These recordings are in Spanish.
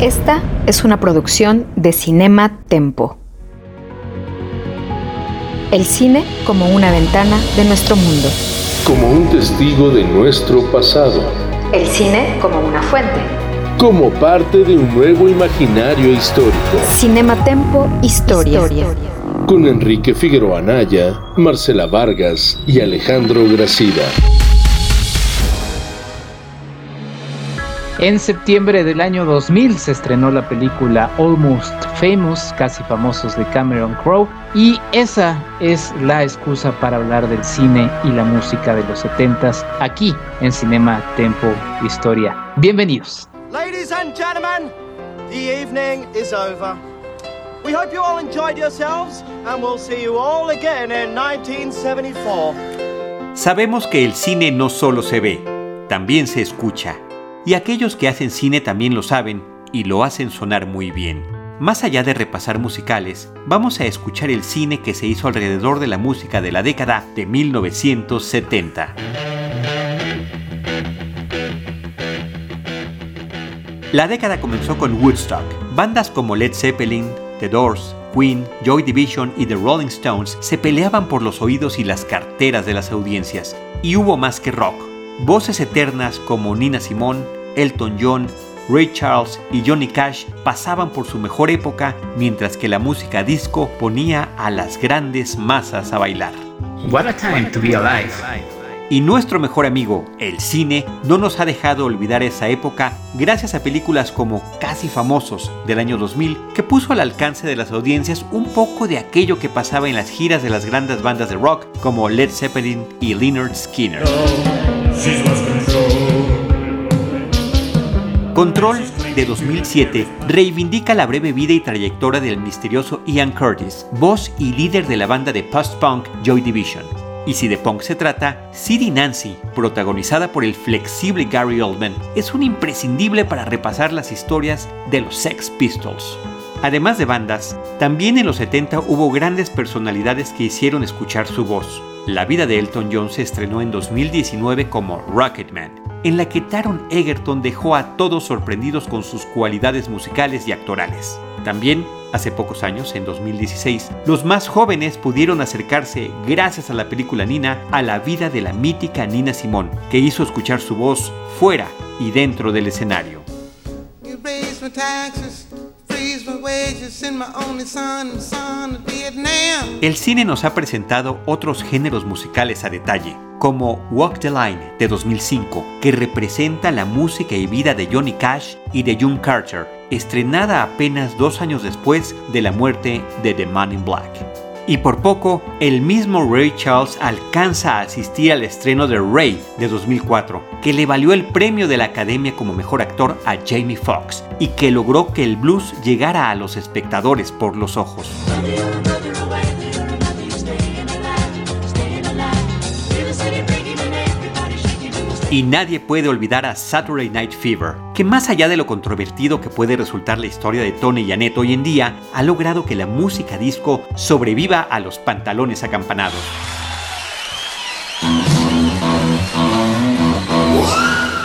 Esta es una producción de Cinema Tempo. El cine como una ventana de nuestro mundo. Como un testigo de nuestro pasado. El cine como una fuente. Como parte de un nuevo imaginario histórico. Cinema Tempo Historia. Con Enrique Figueroa Anaya, Marcela Vargas y Alejandro Gracida. En septiembre del año 2000 se estrenó la película Almost Famous, casi famosos de Cameron Crowe, y esa es la excusa para hablar del cine y la música de los 70s aquí en Cinema Tempo Historia. Bienvenidos. Ladies and gentlemen, the evening is over. We hope you all enjoyed yourselves and we'll see you all again in 1974. Sabemos que el cine no solo se ve, también se escucha. Y aquellos que hacen cine también lo saben y lo hacen sonar muy bien. Más allá de repasar musicales, vamos a escuchar el cine que se hizo alrededor de la música de la década de 1970. La década comenzó con Woodstock. Bandas como Led Zeppelin, The Doors, Queen, Joy Division y The Rolling Stones se peleaban por los oídos y las carteras de las audiencias. Y hubo más que rock. Voces eternas como Nina Simone, Elton John, Ray Charles y Johnny Cash pasaban por su mejor época mientras que la música disco ponía a las grandes masas a bailar. What a time to be alive. Y nuestro mejor amigo, el cine, no nos ha dejado olvidar esa época gracias a películas como Casi Famosos del año 2000, que puso al alcance de las audiencias un poco de aquello que pasaba en las giras de las grandes bandas de rock como Led Zeppelin y Leonard Skinner. Control de 2007 reivindica la breve vida y trayectoria del misterioso Ian Curtis, voz y líder de la banda de post-punk Joy Division. Y si de punk se trata, City Nancy, protagonizada por el flexible Gary Oldman, es un imprescindible para repasar las historias de los Sex Pistols. Además de bandas, también en los 70 hubo grandes personalidades que hicieron escuchar su voz. La vida de Elton John se estrenó en 2019 como Rocketman, en la que Taron Egerton dejó a todos sorprendidos con sus cualidades musicales y actorales. También, hace pocos años, en 2016, los más jóvenes pudieron acercarse, gracias a la película Nina, a la vida de la mítica Nina Simón, que hizo escuchar su voz fuera y dentro del escenario. El cine nos ha presentado otros géneros musicales a detalle, como Walk the Line de 2005, que representa la música y vida de Johnny Cash y de June Carter, estrenada apenas dos años después de la muerte de The Man in Black. Y por poco, el mismo Ray Charles alcanza a asistir al estreno de Ray de 2004, que le valió el premio de la Academia como mejor actor a Jamie Foxx y que logró que el blues llegara a los espectadores por los ojos. Y nadie puede olvidar a Saturday Night Fever, que más allá de lo controvertido que puede resultar la historia de Tony y Annette hoy en día, ha logrado que la música disco sobreviva a los pantalones acampanados.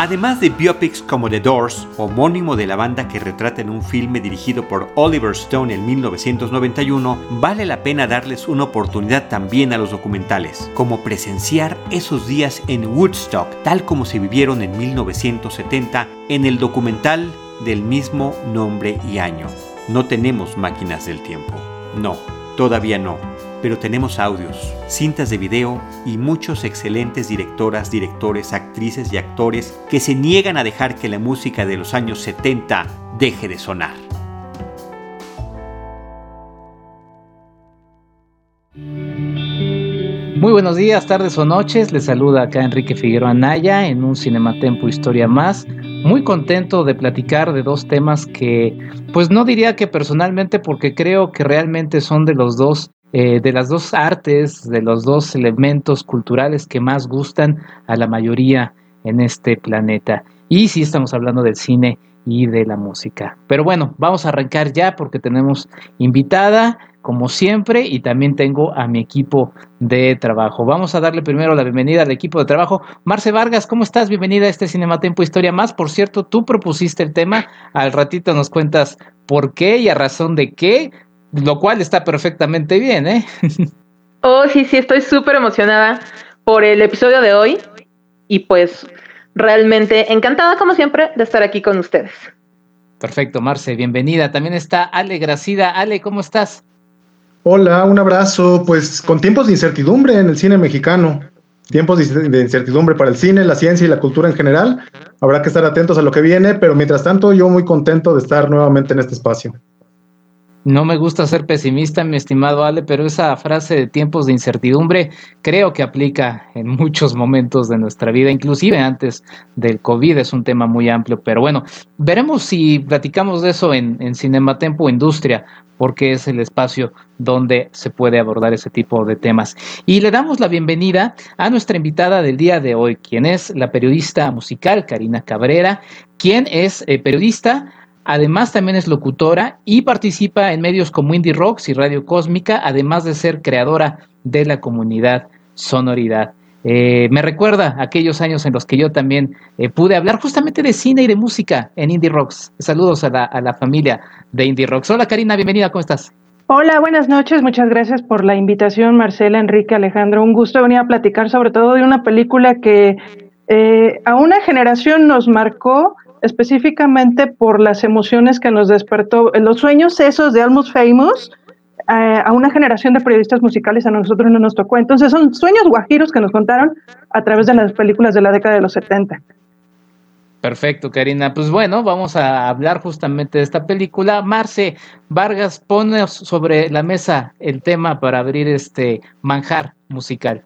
Además de biopics como The Doors, homónimo de la banda que retrata en un filme dirigido por Oliver Stone en 1991, vale la pena darles una oportunidad también a los documentales, como presenciar esos días en Woodstock, tal como se vivieron en 1970 en el documental del mismo nombre y año. No tenemos máquinas del tiempo. No, todavía no pero tenemos audios, cintas de video y muchos excelentes directoras, directores, actrices y actores que se niegan a dejar que la música de los años 70 deje de sonar. Muy buenos días, tardes o noches. Les saluda acá Enrique Figueroa Anaya en un Cinematempo Historia Más. muy contento de platicar de dos temas que, pues no diría que personalmente, porque creo que realmente son de los dos, eh, de las dos artes, de los dos elementos culturales que más gustan a la mayoría en este planeta. Y sí estamos hablando del cine y de la música. Pero bueno, vamos a arrancar ya porque tenemos invitada, como siempre, y también tengo a mi equipo de trabajo. Vamos a darle primero la bienvenida al equipo de trabajo. Marce Vargas, ¿cómo estás? Bienvenida a este Cinematempo Historia Más. Por cierto, tú propusiste el tema, al ratito nos cuentas por qué y a razón de qué, lo cual está perfectamente bien, ¿eh? oh, sí, sí, estoy súper emocionada por el episodio de hoy y pues realmente encantada como siempre de estar aquí con ustedes. Perfecto, Marce, bienvenida. También está Ale Gracida. Ale, ¿cómo estás? Hola, un abrazo. Pues con tiempos de incertidumbre en el cine mexicano, tiempos de incertidumbre para el cine, la ciencia y la cultura en general. Habrá que estar atentos a lo que viene, pero mientras tanto yo muy contento de estar nuevamente en este espacio. No me gusta ser pesimista, mi estimado Ale, pero esa frase de tiempos de incertidumbre creo que aplica en muchos momentos de nuestra vida, inclusive antes del COVID, es un tema muy amplio, pero bueno, veremos si platicamos de eso en, en Cinematempo Industria, porque es el espacio donde se puede abordar ese tipo de temas. Y le damos la bienvenida a nuestra invitada del día de hoy, quien es la periodista musical Karina Cabrera, quien es eh, periodista, Además, también es locutora y participa en medios como Indie Rocks y Radio Cósmica, además de ser creadora de la comunidad Sonoridad. Eh, me recuerda aquellos años en los que yo también eh, pude hablar justamente de cine y de música en Indie Rocks. Saludos a la, familia de Indie Rocks. Hola Karina, bienvenida, ¿cómo estás? Hola, buenas noches. Muchas gracias por la invitación, Marcela, Enrique, Alejandro. Un gusto venir a platicar sobre todo de una película que eh, a una generación nos marcó específicamente por las emociones que nos despertó, los sueños esos de Almost Famous, eh, a una generación de periodistas musicales a nosotros no nos tocó. Entonces son sueños guajiros que nos contaron a través de las películas de la década de los 70. Perfecto, Karina. Pues bueno, vamos a hablar justamente de esta película. Marce Vargas, pone sobre la mesa el tema para abrir este manjar musical.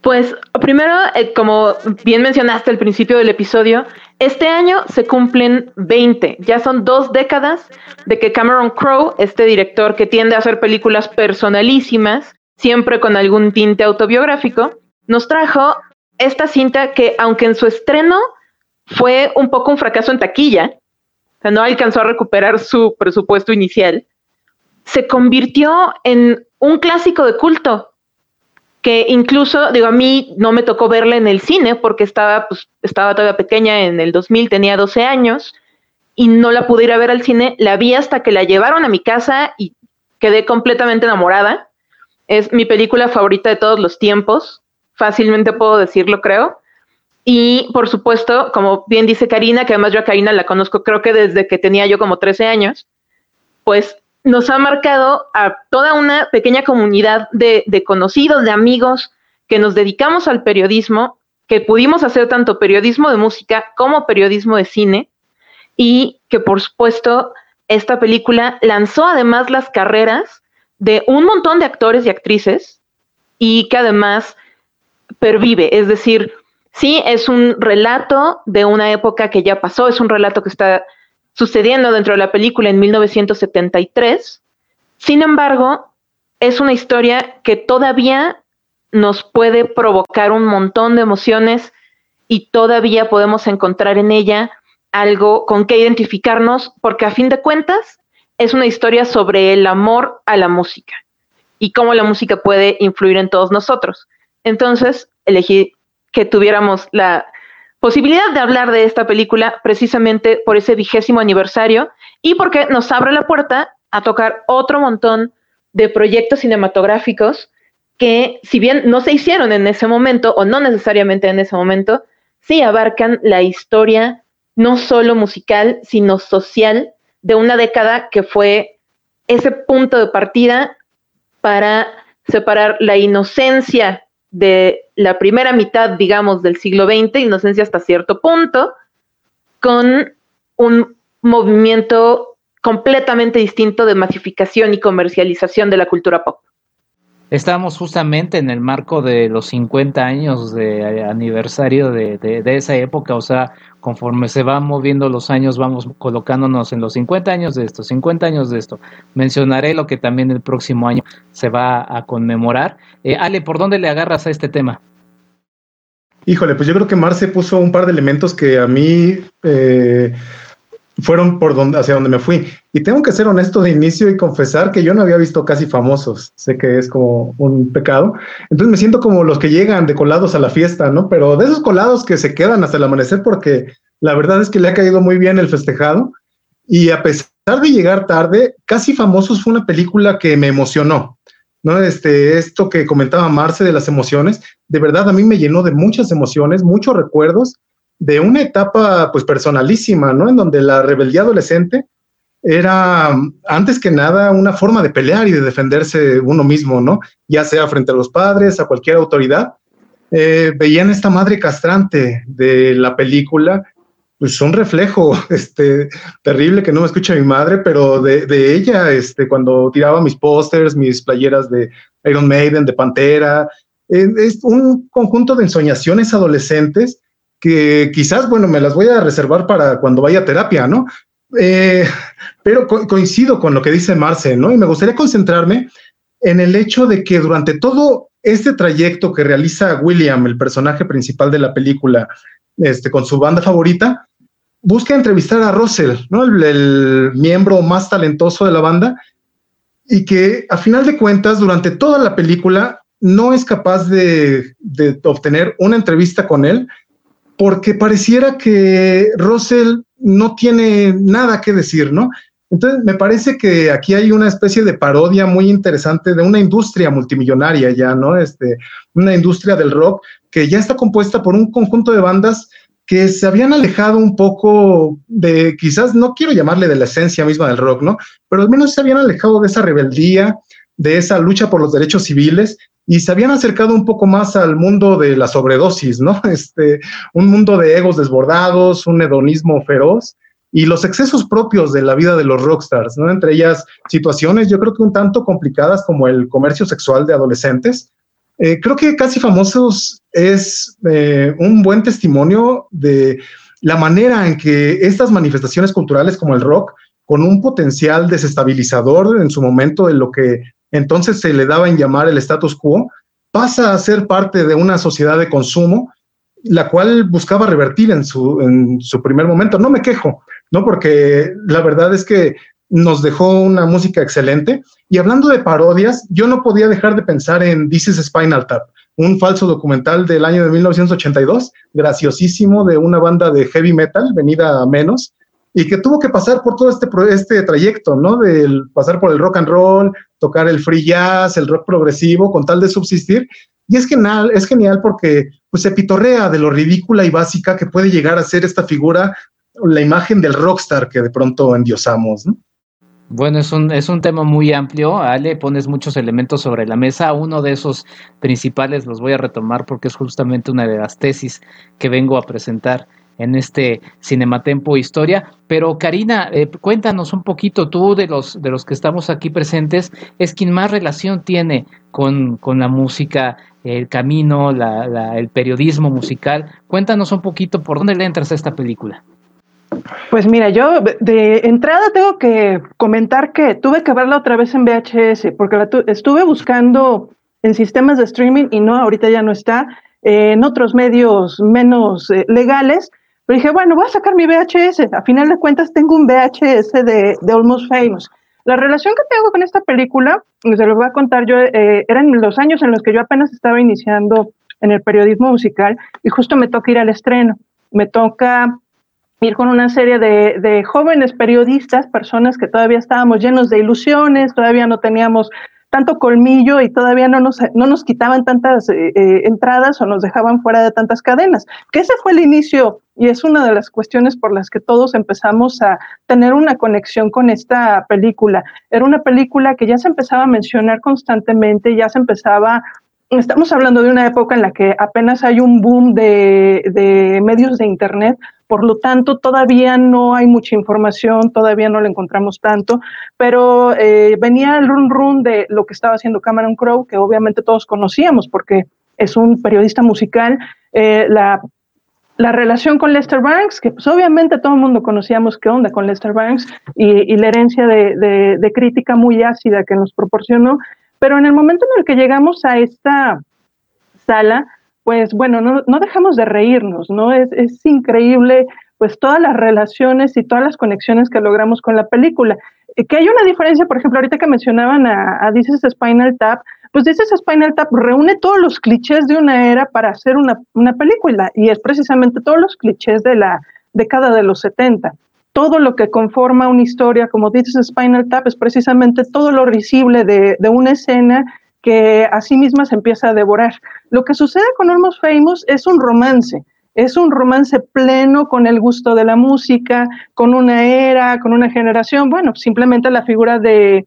Pues primero, eh, como bien mencionaste al principio del episodio, este año se cumplen 20, ya son dos décadas de que Cameron Crowe, este director que tiende a hacer películas personalísimas, siempre con algún tinte autobiográfico, nos trajo esta cinta que, aunque en su estreno fue un poco un fracaso en taquilla, o sea, no alcanzó a recuperar su presupuesto inicial, se convirtió en un clásico de culto que incluso, digo, a mí no me tocó verla en el cine porque estaba, pues, estaba todavía pequeña en el 2000, tenía 12 años y no la pude ir a ver al cine. La vi hasta que la llevaron a mi casa y quedé completamente enamorada. Es mi película favorita de todos los tiempos, fácilmente puedo decirlo, creo. Y por supuesto, como bien dice Karina, que además yo a Karina la conozco creo que desde que tenía yo como 13 años, pues nos ha marcado a toda una pequeña comunidad de, conocidos, de amigos, que nos dedicamos al periodismo, que pudimos hacer tanto periodismo de música como periodismo de cine, y que por supuesto esta película lanzó además las carreras de un montón de actores y actrices, y que además pervive, es decir, sí es un relato de una época que ya pasó, es un relato que está sucediendo dentro de la película en 1973. Sin embargo, es una historia que todavía nos puede provocar un montón de emociones y todavía podemos encontrar en ella algo con que identificarnos, porque a fin de cuentas es una historia sobre el amor a la música y cómo la música puede influir en todos nosotros. Entonces, elegí que tuviéramos la posibilidad de hablar de esta película precisamente por ese vigésimo aniversario y porque nos abre la puerta a tocar otro montón de proyectos cinematográficos que si bien no se hicieron en ese momento o no necesariamente en ese momento, sí abarcan la historia no solo musical, sino social de una década que fue ese punto de partida para separar la inocencia de la primera mitad, digamos, del siglo XX, inocencia hasta cierto punto, con un movimiento completamente distinto de masificación y comercialización de la cultura pop. Estamos justamente en el marco de los 50 años de aniversario de, de, esa época, o sea, conforme se van moviendo los años, vamos colocándonos en los 50 años de esto, 50 años de esto. Mencionaré lo que también el próximo año se va a conmemorar. Eh, Ale, ¿por dónde le agarras a este tema? Híjole, pues yo creo que Marce puso un par de elementos que a mí eh, fueron por donde, hacia donde me fui. Y tengo que ser honesto de inicio y confesar que yo no había visto casi famosos. Sé que es como un pecado. Entonces me siento como los que llegan de colados a la fiesta, ¿no? Pero de esos colados que se quedan hasta el amanecer porque la verdad es que le ha caído muy bien el festejado. Y a pesar de llegar tarde, casi famosos fue una película que me emocionó. ¿no? Este, esto que comentaba Marce de las emociones, de verdad a mí me llenó de muchas emociones, muchos recuerdos de una etapa pues personalísima, ¿no? En donde la rebeldía adolescente era antes que nada una forma de pelear y de defenderse uno mismo, ¿no? Ya sea frente a los padres, a cualquier autoridad. Eh, veían esta madre castrante de la película, pues un reflejo este, terrible que no me escucha mi madre, pero de, de ella, este, cuando tiraba mis pósters, mis playeras de Iron Maiden, de Pantera, eh, es un conjunto de ensoñaciones adolescentes que quizás, bueno, me las voy a reservar para cuando vaya a terapia, ¿no? Eh, pero coincido con lo que dice Marce, ¿no? Y me gustaría concentrarme en el hecho de que durante todo este trayecto que realiza William, el personaje principal de la película, este, con su banda favorita, busca entrevistar a Russell, ¿no? El, miembro más talentoso de la banda, y que a final de cuentas, durante toda la película, no es capaz de, de obtener una entrevista con él, porque pareciera que Russell no tiene nada que decir, ¿no? Entonces, me parece que aquí hay una especie de parodia muy interesante de una industria multimillonaria ya, ¿no? Este, una industria del rock que ya está compuesta por un conjunto de bandas que se habían alejado un poco de, quizás no quiero llamarle de la esencia misma del rock, ¿no? Pero al menos se habían alejado de esa rebeldía, de esa lucha por los derechos civiles y se habían acercado un poco más al mundo de la sobredosis, ¿no? Este, un mundo de egos desbordados, un hedonismo feroz y los excesos propios de la vida de los rockstars, ¿no? Entre ellas situaciones yo creo que un tanto complicadas como el comercio sexual de adolescentes. Eh, creo que Casi Famosos es eh, un buen testimonio de la manera en que estas manifestaciones culturales como el rock, con un potencial desestabilizador en su momento de lo que entonces se le daba en llamar el status quo, pasa a ser parte de una sociedad de consumo, la cual buscaba revertir en su, en su primer momento. No me quejo, ¿no? Porque la verdad es que nos dejó una música excelente. Y hablando de parodias, yo no podía dejar de pensar en This is Spinal Tap, un falso documental del año de 1982, graciosísimo, de una banda de heavy metal, venida a menos, y que tuvo que pasar por todo este, este trayecto, ¿no? Del pasar por el rock and roll, tocar el free jazz, el rock progresivo, con tal de subsistir. Y es genial, es genial porque pues, se pitorrea de lo ridícula y básica que puede llegar a ser esta figura, la imagen del rockstar que de pronto endiosamos, ¿no? Bueno, es un, es un tema muy amplio, Ale, pones muchos elementos sobre la mesa. Uno de esos principales los voy a retomar porque es justamente una de las tesis que vengo a presentar en este Cinematempo Historia. Pero Karina, eh, cuéntanos un poquito, tú de los, de los que estamos aquí presentes, es quien más relación tiene con, con la música, el camino, la, el periodismo musical. Cuéntanos un poquito por dónde le entras a esta película. Pues mira, yo de entrada tengo que comentar que tuve que verla otra vez en VHS, porque la estuve buscando en sistemas de streaming y no, ahorita ya no está, en otros medios menos eh, legales, pero dije, bueno, voy a sacar mi VHS. A final de cuentas, tengo un VHS de, de Almost Famous. La relación que tengo con esta película, se lo voy a contar yo, eh, eran los años en los que yo apenas estaba iniciando en el periodismo musical y justo me toca ir al estreno. Me toca ir con una serie de, de, jóvenes periodistas, personas que todavía estábamos llenos de ilusiones, todavía no teníamos tanto colmillo y todavía no nos, no nos quitaban tantas eh, eh, entradas o nos dejaban fuera de tantas cadenas. Que ese fue el inicio y es una de las cuestiones por las que todos empezamos a tener una conexión con esta película. Era una película que ya se empezaba a mencionar constantemente, ya se empezaba Estamos hablando de una época en la que apenas hay un boom de, de medios de Internet por lo tanto todavía no hay mucha información, todavía no la encontramos tanto, pero eh, venía el run run de lo que estaba haciendo Cameron Crowe, que obviamente todos conocíamos porque es un periodista musical, eh, la la relación con Lester Banks, que pues obviamente todo el mundo conocíamos qué onda con Lester Banks y, la herencia de, crítica muy ácida que nos proporcionó, pero en el momento en el que llegamos a esta sala, pues bueno, no, dejamos de reírnos, ¿no? Es, increíble pues todas las relaciones y todas las conexiones que logramos con la película. Eh, que hay una diferencia, por ejemplo, ahorita que mencionaban a, a This Spinal Tap, pues dices Spinal Tap reúne todos los clichés de una era para hacer una, película y es precisamente todos los clichés de la década de los 70. Todo lo que conforma una historia, como dices Spinal Tap, es precisamente todo lo risible de, una escena que a sí misma se empieza a devorar. Lo que sucede con Almost Famous es un romance, es un romance pleno con el gusto de la música, con una era, con una generación. Bueno, simplemente la figura de,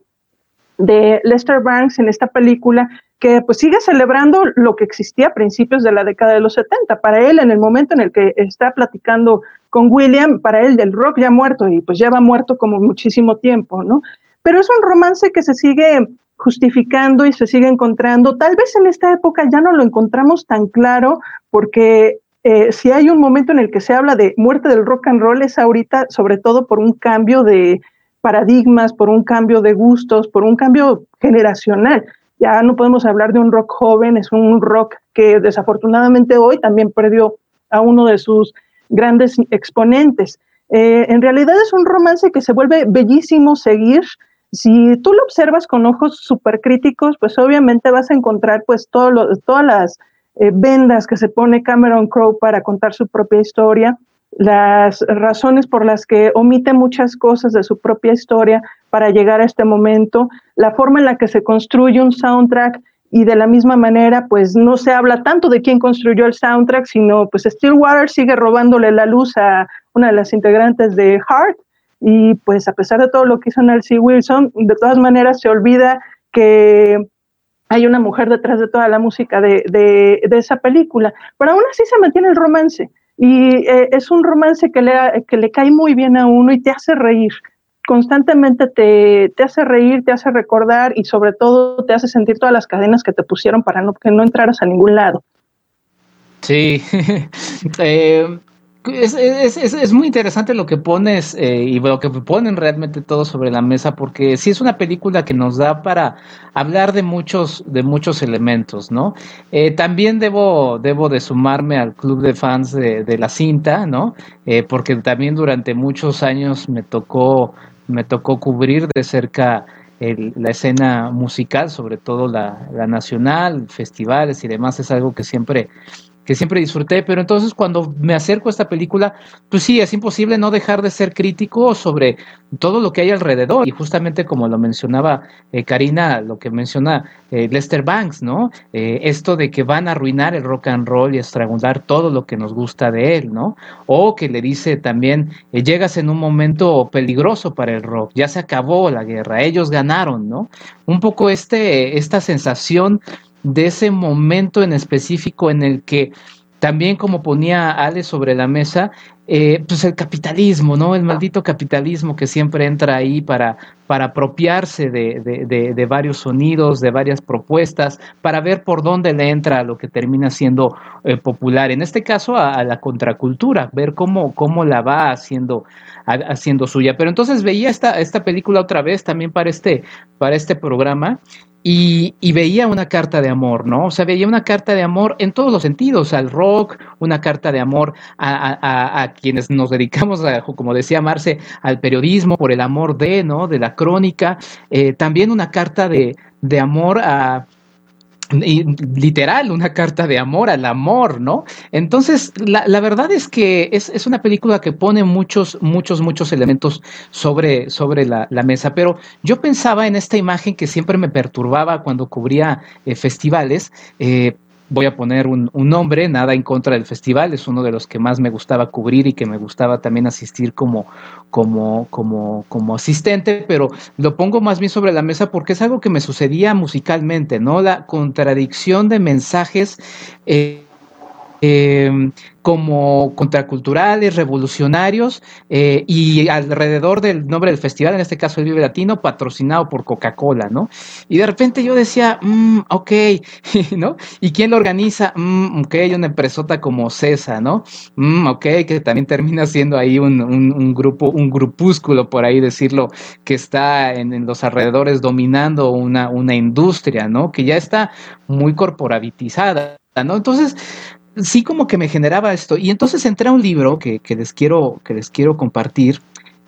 de Lester Banks en esta película que pues sigue celebrando lo que existía a principios de la década de los 70. Para él, en el momento en el que está platicando con William, para él del rock ya muerto y pues lleva muerto como muchísimo tiempo, ¿no? Pero es un romance que se sigue justificando y se sigue encontrando. Tal vez en esta época ya no lo encontramos tan claro porque eh, si hay un momento en el que se habla de muerte del rock and roll es ahorita sobre todo por un cambio de, paradigmas, por un cambio de gustos, por un cambio generacional. Ya no podemos hablar de un rock joven, es un rock que desafortunadamente hoy también perdió a uno de sus grandes exponentes. Eh, en realidad es un romance que se vuelve bellísimo seguir. Si tú lo observas con ojos súper críticos, pues obviamente vas a encontrar pues todas las eh, vendas que se pone Cameron Crowe para contar su propia historia las razones por las que omite muchas cosas de su propia historia para llegar a este momento, la forma en la que se construye un soundtrack y de la misma manera, pues no se habla tanto de quién construyó el soundtrack, sino pues Stillwater sigue robándole la luz a una de las integrantes de Heart y pues a pesar de todo lo que hizo Nancy Wilson, de todas maneras se olvida que hay una mujer detrás de toda la música de, de, de esa película, pero aún así se mantiene el romance y eh, es un romance que le, que le cae muy bien a uno y te hace reír. Constantemente te, te, hace reír, te hace recordar y sobre todo te hace sentir todas las cadenas que te pusieron para no, que no entraras a ningún lado. Sí, eh, es, es, es, es, muy interesante lo que pones eh, y lo que ponen realmente todo sobre la mesa porque sí es una película que nos da para hablar de muchos de muchos elementos, ¿no? Eh, también debo debo de sumarme al club de fans de, de la cinta, ¿no? Eh, porque también durante muchos años me tocó me tocó cubrir de cerca la escena musical, sobre todo la, la nacional, festivales y demás es algo que siempre que siempre disfruté, pero entonces cuando me acerco a esta película, pues sí, es imposible no dejar de ser crítico sobre todo lo que hay alrededor. Y justamente como lo mencionaba eh, Karina, lo que menciona eh, Lester Banks, ¿no? Eh, esto de que van a arruinar el rock and roll y estrangular todo lo que nos gusta de él, ¿no? O que le dice también, llegas en un momento peligroso para el rock, ya se acabó la guerra, ellos ganaron, ¿no? Un poco este, esta sensación de ese momento en específico en el que también como ponía Ale sobre la mesa, eh, pues el capitalismo, ¿no? El maldito capitalismo que siempre entra ahí para, para apropiarse de, varios sonidos, de varias propuestas, para ver por dónde le entra lo que termina siendo eh, popular. En este caso, a, la contracultura, ver cómo, cómo la va haciendo, haciendo suya. Pero entonces veía esta, esta película otra vez también para este, para este programa y, veía una carta de amor, ¿no? O sea, veía una carta de amor en todos los sentidos, al rock, una carta de amor a, quienes nos dedicamos, a, como decía Marce, al periodismo, por el amor de, ¿no? De la crónica, eh, también una carta de, de amor a, literal, una carta de amor al amor, ¿no? Entonces, la, la verdad es que es, es, una película que pone muchos, muchos, muchos elementos sobre, sobre la, la, mesa, pero yo pensaba en esta imagen que siempre me perturbaba cuando cubría eh, festivales, eh, voy a poner un, nombre, nada en contra del festival, es uno de los que más me gustaba cubrir y que me gustaba también asistir como, como, como, como asistente, pero lo pongo más bien sobre la mesa porque es algo que me sucedía musicalmente, ¿no? La contradicción de mensajes. Eh, eh, como contraculturales, revolucionarios, eh, y alrededor del nombre del festival, en este caso el Vive Latino, patrocinado por Coca-Cola, ¿no? Y de repente yo decía, mm, ok, ¿no? ¿Y quién lo organiza? Mm, ok, una empresota como CESA, ¿no? Mm, ok, que también termina siendo ahí un, grupo, un grupúsculo, por ahí decirlo, que está en, en los alrededores dominando una, una industria, ¿no? Que ya está muy corporatizada, ¿no? Entonces, sí como que me generaba esto. Y entonces entré a un libro que, que, les, quiero, que les quiero compartir,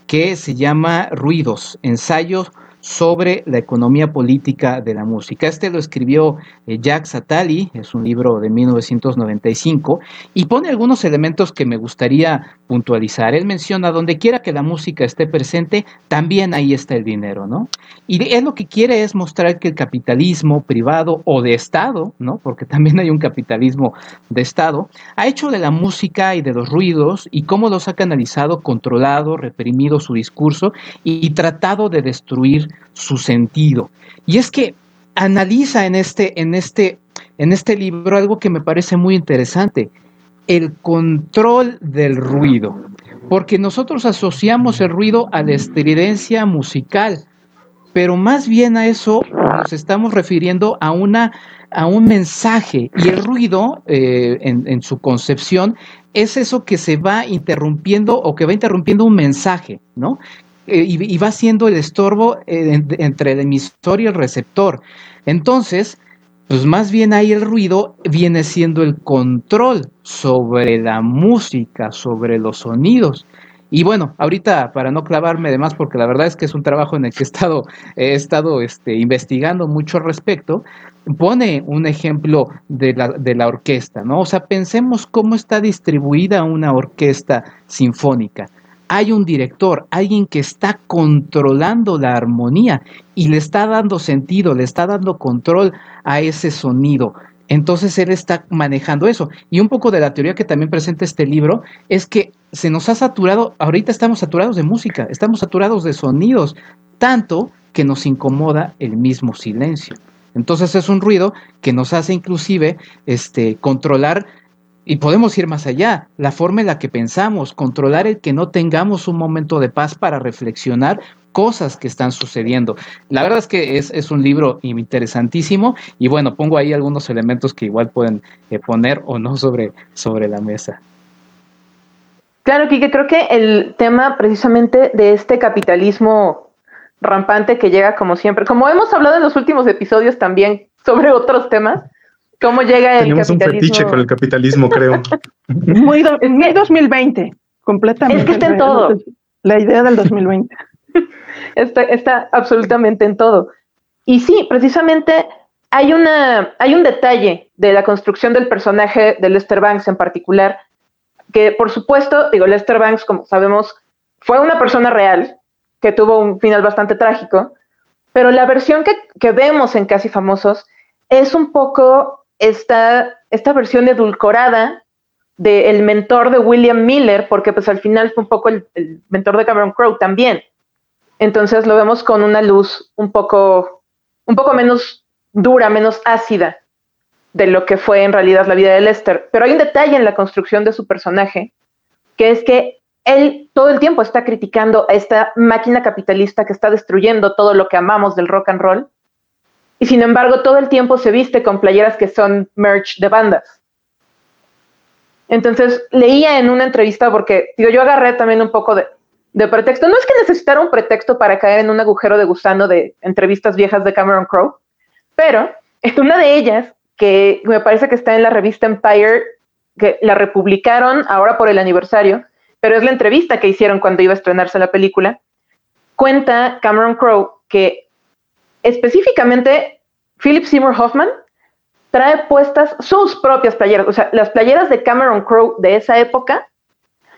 que se llama Ruidos, ensayos sobre la economía política de la música. Este lo escribió eh, Jack Satali, es un libro de 1995, y pone algunos elementos que me gustaría puntualizar. Él menciona, donde quiera que la música esté presente, también ahí está el dinero, ¿no? Y él lo que quiere es mostrar que el capitalismo privado o de Estado, ¿no? Porque también hay un capitalismo de Estado, ha hecho de la música y de los ruidos y cómo los ha canalizado, controlado, reprimido su discurso y tratado de destruir su sentido. Y es que analiza en este, en este, en este libro algo que me parece muy interesante, el control del ruido, porque nosotros asociamos el ruido a la estridencia musical, pero más bien a eso nos estamos refiriendo a una a un mensaje y el ruido eh, en, en, su concepción es eso que se va interrumpiendo o que va interrumpiendo un mensaje, ¿no? Eh, y, va siendo el estorbo eh, entre el emisor y el receptor. Entonces, pues más bien ahí el ruido viene siendo el control sobre la música, sobre los sonidos. Y bueno, ahorita para no clavarme de más, porque la verdad es que es un trabajo en el que he estado, he estado este, investigando mucho al respecto, pone un ejemplo de la, de la orquesta, ¿no? O sea, pensemos cómo está distribuida una orquesta sinfónica hay un director, alguien que está controlando la armonía y le está dando sentido, le está dando control a ese sonido. Entonces él está manejando eso. Y un poco de la teoría que también presenta este libro es que se nos ha saturado, ahorita estamos saturados de música, estamos saturados de sonidos, tanto que nos incomoda el mismo silencio. Entonces es un ruido que nos hace inclusive este, controlar y podemos ir más allá, la forma en la que pensamos, controlar el que no tengamos un momento de paz para reflexionar cosas que están sucediendo. La verdad es que es, un libro interesantísimo y bueno, pongo ahí algunos elementos que igual pueden eh, poner o no sobre, sobre la mesa. Claro, Kike, creo que el tema precisamente de este capitalismo rampante que llega como siempre, como hemos hablado en los últimos episodios también sobre otros temas, ¿Cómo llega el Tenemos un fetiche con el capitalismo, creo. muy, 2020, completamente. Es que está en todo. La idea del 2020. está, está absolutamente en todo. Y sí, precisamente hay, una, hay un detalle de la construcción del personaje de Lester Banks en particular, que por supuesto, digo, Lester Banks, como sabemos, fue una persona real que tuvo un final bastante trágico, pero la versión que, que vemos en Casi Famosos es un poco esta, esta versión edulcorada del mentor de William Miller, porque pues al final fue un poco el, mentor de Cameron Crowe también. Entonces lo vemos con una luz un poco, un poco menos dura, menos ácida de lo que fue en realidad la vida de Lester. Pero hay un detalle en la construcción de su personaje, que es que él todo el tiempo está criticando a esta máquina capitalista que está destruyendo todo lo que amamos del rock and roll y sin embargo todo el tiempo se viste con playeras que son merch de bandas. Entonces leía en una entrevista, porque digo, yo agarré también un poco de, pretexto. No es que necesitara un pretexto para caer en un agujero de gusano de entrevistas viejas de Cameron Crowe, pero es una de ellas, que me parece que está en la revista Empire, que la republicaron ahora por el aniversario, pero es la entrevista que hicieron cuando iba a estrenarse la película, cuenta Cameron Crowe que específicamente Philip Seymour Hoffman trae puestas sus propias playeras. O sea, las playeras de Cameron Crowe de esa época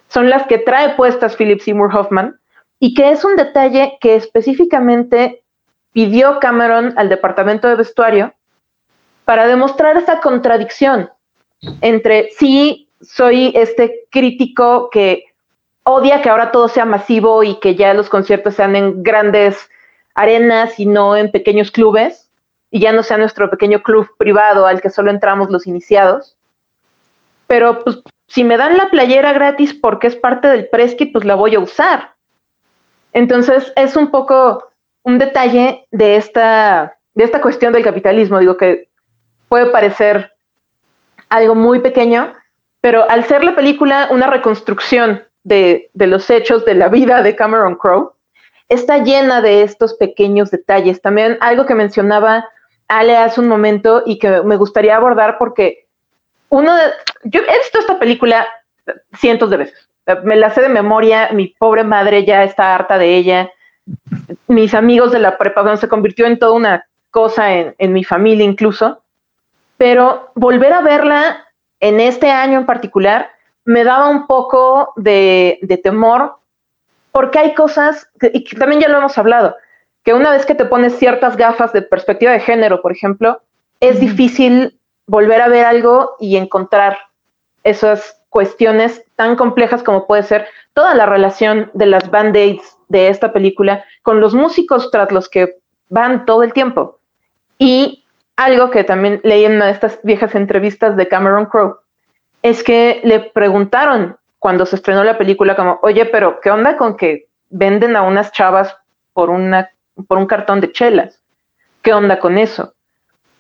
son las que trae puestas Philip Seymour Hoffman y que es un detalle que específicamente pidió Cameron al departamento de vestuario para demostrar esa contradicción entre sí soy este crítico que odia que ahora todo sea masivo y que ya los conciertos sean en grandes arenas y no en pequeños clubes, y ya no sea nuestro pequeño club privado al que solo entramos los iniciados. pero pues si me dan la playera gratis porque es parte del Presky, pues la voy a usar. Entonces es un poco un detalle de esta, de esta cuestión del capitalismo, digo que puede parecer algo muy pequeño, pero al ser la película una reconstrucción de, de los hechos de la vida de Cameron Crowe, está llena de estos pequeños detalles. También algo que mencionaba Ale hace un momento y que me gustaría abordar porque uno de, yo he visto esta película cientos de veces. Me la sé de memoria, mi pobre madre ya está harta de ella. Mis amigos de la prepa se convirtió en toda una cosa en, mi familia incluso. Pero volver a verla en este año en particular me daba un poco de temor porque hay cosas, y también ya lo hemos hablado, que una vez que te pones ciertas gafas de perspectiva de género, por ejemplo, es difícil volver a ver algo y encontrar esas cuestiones tan complejas como puede ser toda la relación de las band-aids de esta película con los músicos tras los que van todo el tiempo. Y algo que también leí en una de estas viejas entrevistas de Cameron Crowe es que le preguntaron cuando se estrenó la película como, oye, pero ¿qué onda con que venden a unas chavas por, una, por un cartón de chelas? ¿Qué onda con eso?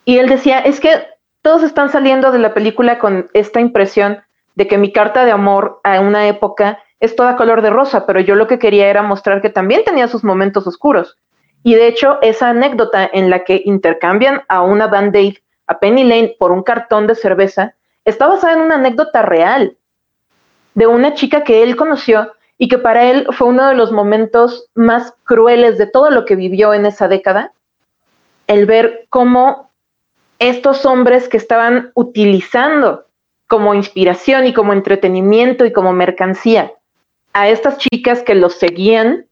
Y él decía, es que todos están saliendo de la película con esta impresión de que mi carta de amor a una época es toda color de rosa, pero yo lo que quería era mostrar que también tenía sus momentos oscuros. Y de hecho, esa anécdota en la que intercambian a una band-aid, a Penny Lane, por un cartón de cerveza, está basada en una anécdota real de una chica que él conoció y que para él fue uno de los momentos más crueles de todo lo que vivió en esa década, el ver cómo estos hombres que estaban utilizando como inspiración y como entretenimiento y como mercancía a estas chicas que los seguían,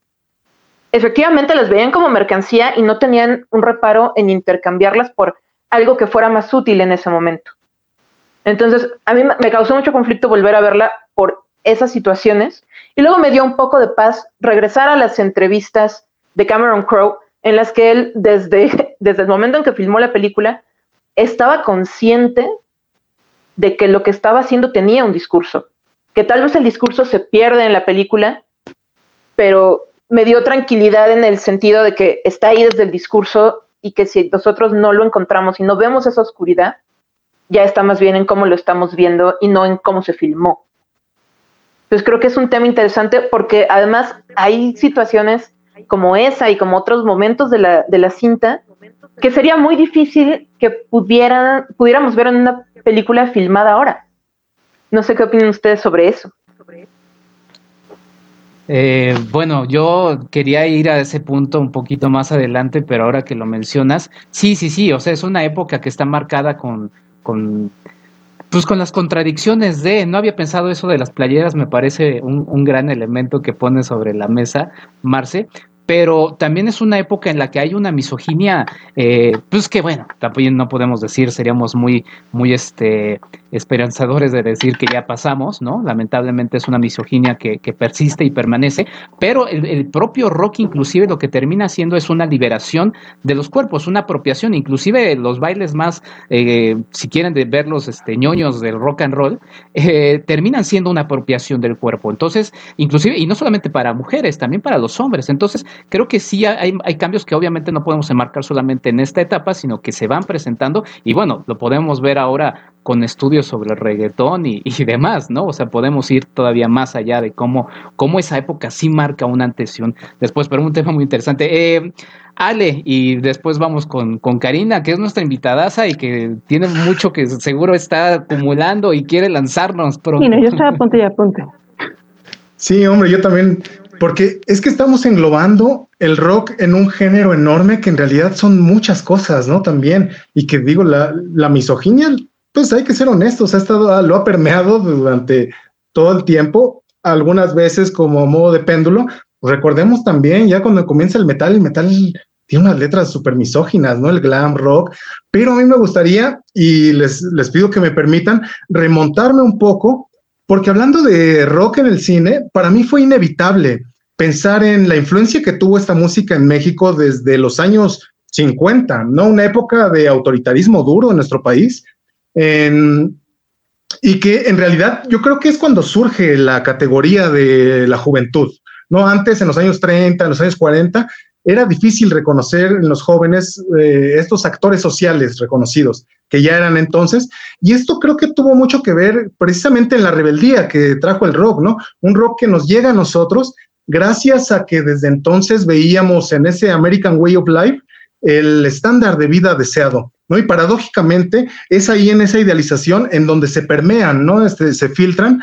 efectivamente las veían como mercancía y no tenían un reparo en intercambiarlas por algo que fuera más útil en ese momento. Entonces, a mí me causó mucho conflicto volver a verla por esas situaciones. Y luego me dio un poco de paz regresar a las entrevistas de Cameron Crowe, en las que él, desde, desde el momento en que filmó la película, estaba consciente de que lo que estaba haciendo tenía un discurso, que tal vez el discurso se pierde en la película, pero me dio tranquilidad en el sentido de que está ahí desde el discurso y que si nosotros no lo encontramos y no vemos esa oscuridad, ya está más bien en cómo lo estamos viendo y no en cómo se filmó. Entonces creo que es un tema interesante porque además hay situaciones como esa y como otros momentos de la, de la cinta que sería muy difícil que pudieran, pudiéramos ver en una película filmada ahora. No sé qué opinan ustedes sobre eso. Eh, bueno, yo quería ir a ese punto un poquito más adelante, pero ahora que lo mencionas, sí, sí, sí, o sea, es una época que está marcada con, con pues con las contradicciones de, no había pensado eso de las playeras, me parece un, un gran elemento que pone sobre la mesa, Marce, pero también es una época en la que hay una misoginia, eh, pues que bueno, también no podemos decir, seríamos muy, muy este, esperanzadores de decir que ya pasamos, ¿no? Lamentablemente es una misoginia que, persiste y permanece, pero el, propio rock inclusive lo que termina haciendo es una liberación de los cuerpos, una apropiación, inclusive los bailes más, eh, si quieren ver los este, ñoños del rock and roll, eh, terminan siendo una apropiación del cuerpo. Entonces, inclusive, y no solamente para mujeres, también para los hombres. Entonces, creo que sí hay, hay cambios que obviamente no podemos enmarcar solamente en esta etapa, sino que se van presentando y bueno, lo podemos ver ahora con estudios sobre el reggaetón y, demás, ¿no? O sea, podemos ir todavía más allá de cómo, cómo esa época sí marca una antesion después, pero un tema muy interesante. Eh, Ale, y después vamos con, con Karina, que es nuestra invitadaza y que tiene mucho que seguro está acumulando y quiere lanzarnos pronto. yo estaba a punto y a punto. Sí, hombre, yo también porque es que estamos englobando el rock en un género enorme que en realidad son muchas cosas, ¿no? También, y que digo, la, la misoginia, pues hay que ser honestos, ha estado, lo ha permeado durante todo el tiempo, algunas veces como modo de péndulo. Recordemos también, ya cuando comienza el metal, el metal tiene unas letras súper misóginas, ¿no? El glam rock, pero a mí me gustaría, y les, les pido que me permitan, remontarme un poco porque hablando de rock en el cine, para mí fue inevitable pensar en la influencia que tuvo esta música en México desde los años 50, ¿no? Una época de autoritarismo duro en nuestro país. Y que en realidad yo creo que es cuando surge la categoría de la juventud. ¿no? Antes, en los años 30, en los años 40, era difícil reconocer en los jóvenes eh, estos actores sociales reconocidos que ya eran entonces. Y esto creo que tuvo mucho que ver precisamente en la rebeldía que trajo el rock, ¿no? Un rock que nos llega a nosotros gracias a que desde entonces veíamos en ese American Way of Life el estándar de vida deseado, ¿no? Y paradójicamente es ahí en esa idealización en donde se permean, ¿no? Este, se filtran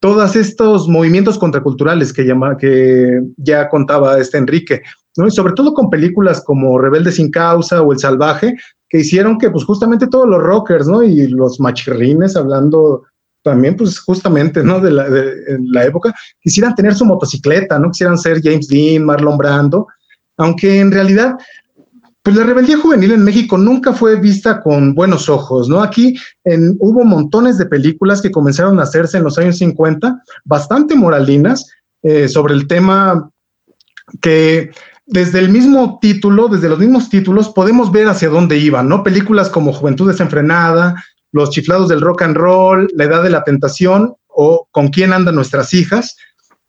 todos estos movimientos contraculturales que, llama, que ya contaba este Enrique, ¿no? Y sobre todo con películas como Rebelde sin causa o El Salvaje, que hicieron que pues justamente todos los rockers, ¿no? Y los machirrines hablando también pues justamente, ¿no? De la, de, la época, quisieran tener su motocicleta, ¿no? Quisieran ser James Dean, Marlon Brando, aunque en realidad pues la rebeldía juvenil en México nunca fue vista con buenos ojos, ¿no? Aquí en, hubo montones de películas que comenzaron a hacerse en los años 50, bastante moralinas, eh, sobre el tema que desde el mismo título, desde los mismos títulos, podemos ver hacia dónde iban, ¿no? Películas como Juventud desenfrenada, Los chiflados del rock and roll, La edad de la tentación o Con quién andan nuestras hijas,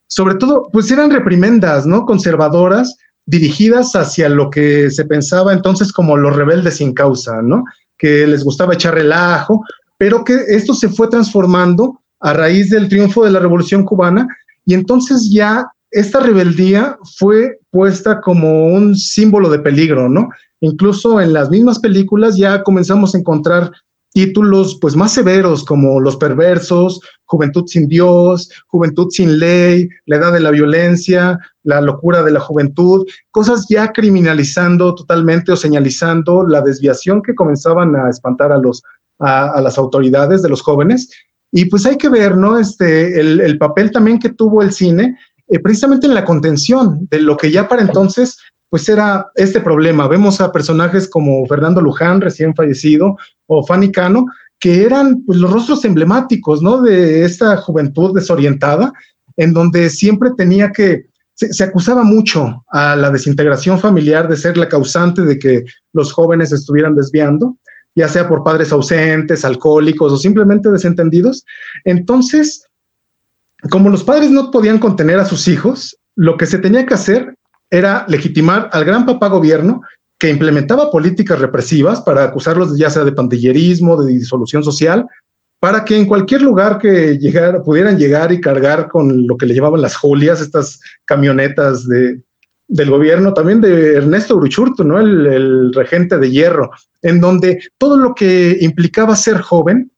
sobre todo, pues eran reprimendas, ¿no? Conservadoras, dirigidas hacia lo que se pensaba entonces como los rebeldes sin causa, ¿no? Que les gustaba echar relajo, pero que esto se fue transformando a raíz del triunfo de la Revolución cubana y entonces ya esta rebeldía fue puesta como un símbolo de peligro, ¿no? Incluso en las mismas películas ya comenzamos a encontrar títulos pues más severos como Los perversos, Juventud sin Dios, Juventud sin ley, La edad de la violencia, La locura de la juventud, cosas ya criminalizando totalmente o señalizando la desviación que comenzaban a espantar a los a, las autoridades de los jóvenes. Y pues hay que ver, ¿no? Este, el, el papel también que tuvo el cine eh, precisamente en la contención de lo que ya para entonces pues era este problema. Vemos a personajes como Fernando Luján, recién fallecido, o Fanny Cano, que eran pues, los rostros emblemáticos, ¿no? De esta juventud desorientada, en donde siempre tenía que, se, se, acusaba mucho a la desintegración familiar de ser la causante de que los jóvenes estuvieran desviando, ya sea por padres ausentes, alcohólicos o simplemente desentendidos. Entonces, como los padres no podían contener a sus hijos, lo que se tenía que hacer era legitimar al gran papá gobierno que implementaba políticas represivas para acusarlos ya sea de pandillerismo, de disolución social, para que en cualquier lugar que llegara, pudieran llegar y cargar con lo que le llamaban las Julias, estas camionetas de, del gobierno, también de Ernesto Bruchurto, ¿no? El, regente de hierro, en donde todo lo que implicaba ser joven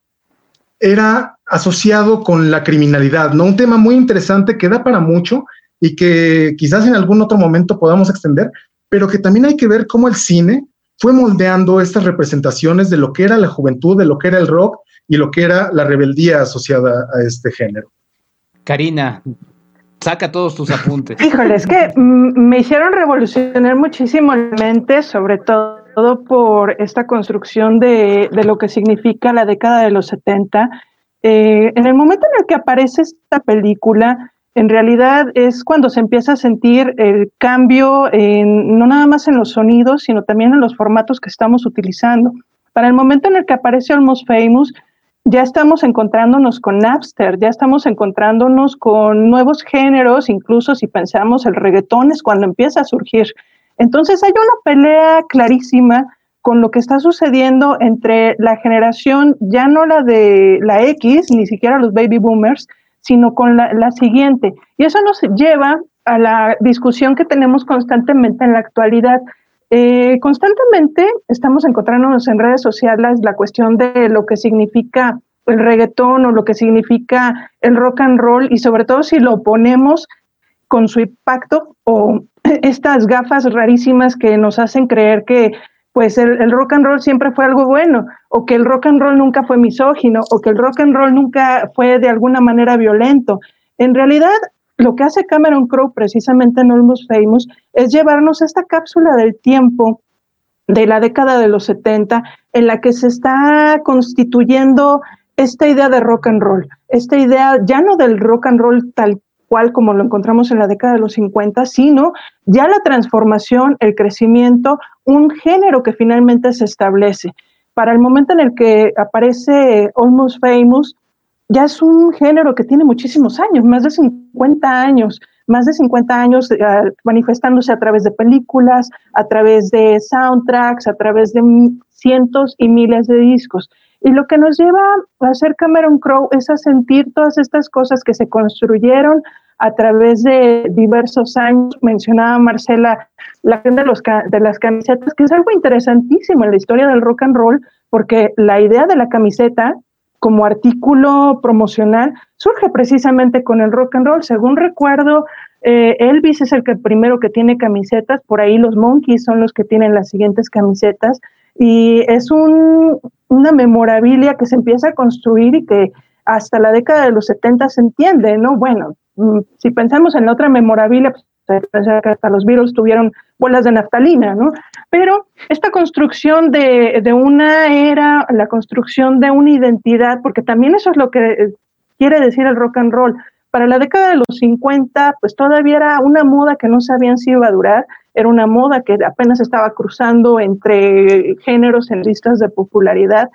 era asociado con la criminalidad, ¿no? Un tema muy interesante que da para mucho y que quizás en algún otro momento podamos extender, pero que también hay que ver cómo el cine fue moldeando estas representaciones de lo que era la juventud, de lo que era el rock y lo que era la rebeldía asociada a este género. Karina, saca todos tus apuntes. Híjole, es que me hicieron revolucionar muchísimo la mente, sobre todo por esta construcción de, de lo que significa la década de los 70. Eh, en el momento en el que aparece esta película, en realidad es cuando se empieza a sentir el cambio, en, no nada más en los sonidos, sino también en los formatos que estamos utilizando. Para el momento en el que aparece Almost Famous, ya estamos encontrándonos con Napster, ya estamos encontrándonos con nuevos géneros, incluso si pensamos el reggaetón es cuando empieza a surgir. Entonces hay una pelea clarísima con lo que está sucediendo entre la generación, ya no la de la X, ni siquiera los baby boomers, sino con la, siguiente. Y eso nos lleva a la discusión que tenemos constantemente en la actualidad. Eh, constantemente estamos encontrándonos en redes sociales la cuestión de lo que significa el reggaetón o lo que significa el rock and roll y sobre todo si lo ponemos con su impacto o estas gafas rarísimas que nos hacen creer que pues el, rock and roll siempre fue algo bueno, o que el rock and roll nunca fue misógino, o que el rock and roll nunca fue de alguna manera violento. En realidad, lo que hace Cameron Crowe precisamente en Almost Famous es llevarnos esta cápsula del tiempo de la década de los 70 en la que se está constituyendo esta idea de rock and roll, esta idea ya no del rock and roll tal cual como lo encontramos en la década de los 50, sino ya la transformación, el crecimiento, un género que finalmente se establece. Para el momento en el que aparece Almost Famous, ya es un género que tiene muchísimos años, más de 50 años, más de 50 años eh, manifestándose a través de películas, a través de soundtracks, a través de cientos y miles de discos. Y lo que nos lleva a hacer Cameron Crowe es a sentir todas estas cosas que se construyeron a través de diversos años. Mencionaba Marcela la de, los, de las camisetas, que es algo interesantísimo en la historia del rock and roll, porque la idea de la camiseta como artículo promocional surge precisamente con el rock and roll. Según recuerdo, eh, Elvis es el que primero que tiene camisetas, por ahí los Monkeys son los que tienen las siguientes camisetas, y es un, una memorabilia que se empieza a construir y que hasta la década de los 70 se entiende, ¿no? Bueno, mm, si pensamos en la otra memorabilia, pues hasta los Beatles tuvieron bolas de naftalina, ¿no? Pero esta construcción de, de, una era, la construcción de una identidad, porque también eso es lo que quiere decir el rock and roll. Para la década de los 50, pues todavía era una moda que no sabían si iba a durar, era una moda que apenas estaba cruzando entre géneros en listas de popularidad,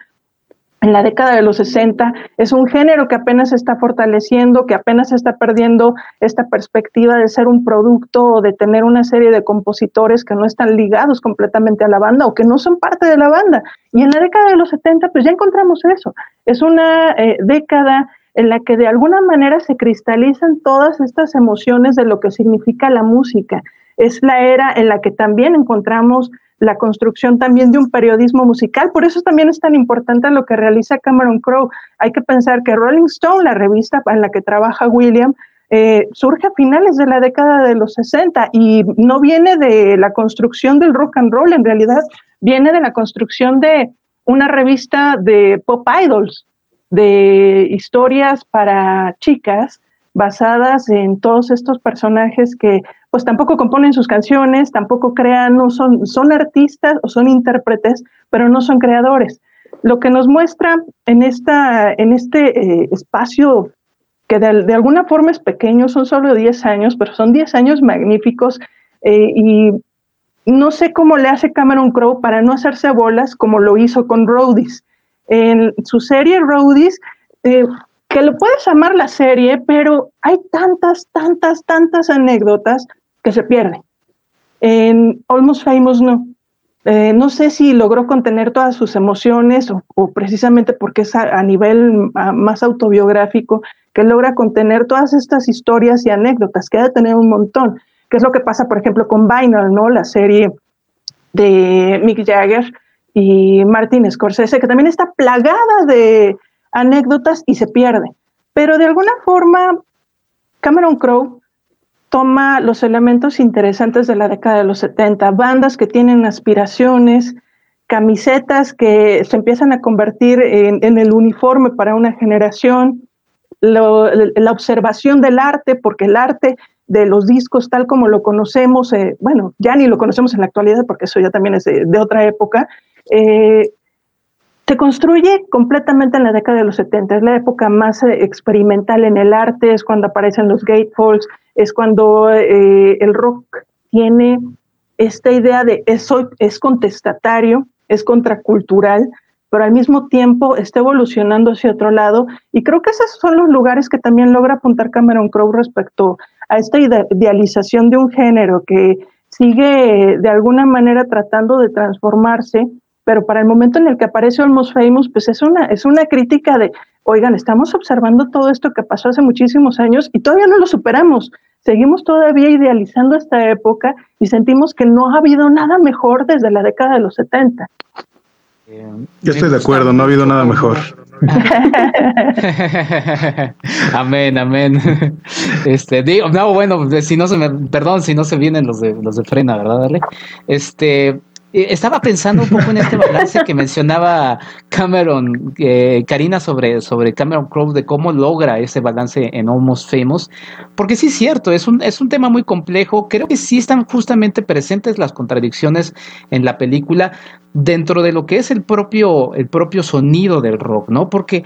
en la década de los 60. Es un género que apenas se está fortaleciendo, que apenas está perdiendo esta perspectiva de ser un producto o de tener una serie de compositores que no están ligados completamente a la banda o que no son parte de la banda. Y en la década de los 70, pues ya encontramos eso. Es una eh, década en la que de alguna manera se cristalizan todas estas emociones de lo que significa la música. Es la era en la que también encontramos la construcción también de un periodismo musical. Por eso también es tan importante lo que realiza Cameron Crowe. Hay que pensar que Rolling Stone, la revista en la que trabaja William, eh, surge a finales de la década de los 60 y no viene de la construcción del rock and roll, en realidad viene de la construcción de una revista de pop idols, de historias para chicas basadas en todos estos personajes que pues tampoco componen sus canciones, tampoco crean, no son, son artistas o son intérpretes, pero no son creadores. Lo que nos muestra en, esta, en este eh, espacio que de, alguna forma es pequeño, son solo 10 años, pero son 10 años magníficos eh, y no sé cómo le hace Cameron Crowe para no hacerse bolas como lo hizo con Roadies. En su serie Roadies, eh, que lo puedes amar la serie, pero hay tantas, tantas, tantas anécdotas que se pierde. En Almost Famous no. Eh, no sé si logró contener todas sus emociones o, precisamente porque es a, nivel más autobiográfico que logra contener todas estas historias y anécdotas, que ha de tener un montón, que es lo que pasa, por ejemplo, con Vinyl, ¿no? La serie de Mick Jagger y Martin Scorsese, que también está plagada de anécdotas y se pierde. Pero de alguna forma, Cameron Crowe toma los elementos interesantes de la década de los 70, bandas que tienen aspiraciones, camisetas que se empiezan a convertir en, el uniforme para una generación, la observación del arte, porque el arte de los discos tal como lo conocemos, eh, bueno, ya ni lo conocemos en la actualidad porque eso ya también es de, otra época, eh, se construye completamente en la década de los 70, es la época más eh, experimental en el arte, es cuando aparecen los gatefolds, es cuando eh, el rock tiene esta idea de eso es contestatario, es contracultural, pero al mismo tiempo está evolucionando hacia otro lado. Y creo que esos son los lugares que también logra apuntar Cameron Crowe respecto a esta idealización de un género que sigue de alguna manera tratando de transformarse pero para el momento en el que aparece Almost Famous, pues es una, es una crítica de, oigan, estamos observando todo esto que pasó hace muchísimos años y todavía no lo superamos. Seguimos todavía idealizando esta época y sentimos que no ha habido nada mejor desde la década de los 70. Yo estoy de acuerdo, no ha habido nada mejor. amén, amén. Este, digo, no, bueno, si no se me, perdón, si no se vienen los de los de frena, ¿verdad, Dale? Este, estaba pensando un poco en este balance que mencionaba Cameron, eh, Karina, sobre, sobre Cameron Crowe, de cómo logra ese balance en Almost Famous, porque sí es cierto, es un, es un tema muy complejo, creo que sí están justamente presentes las contradicciones en la película dentro de lo que es el propio, el propio sonido del rock, ¿no? Porque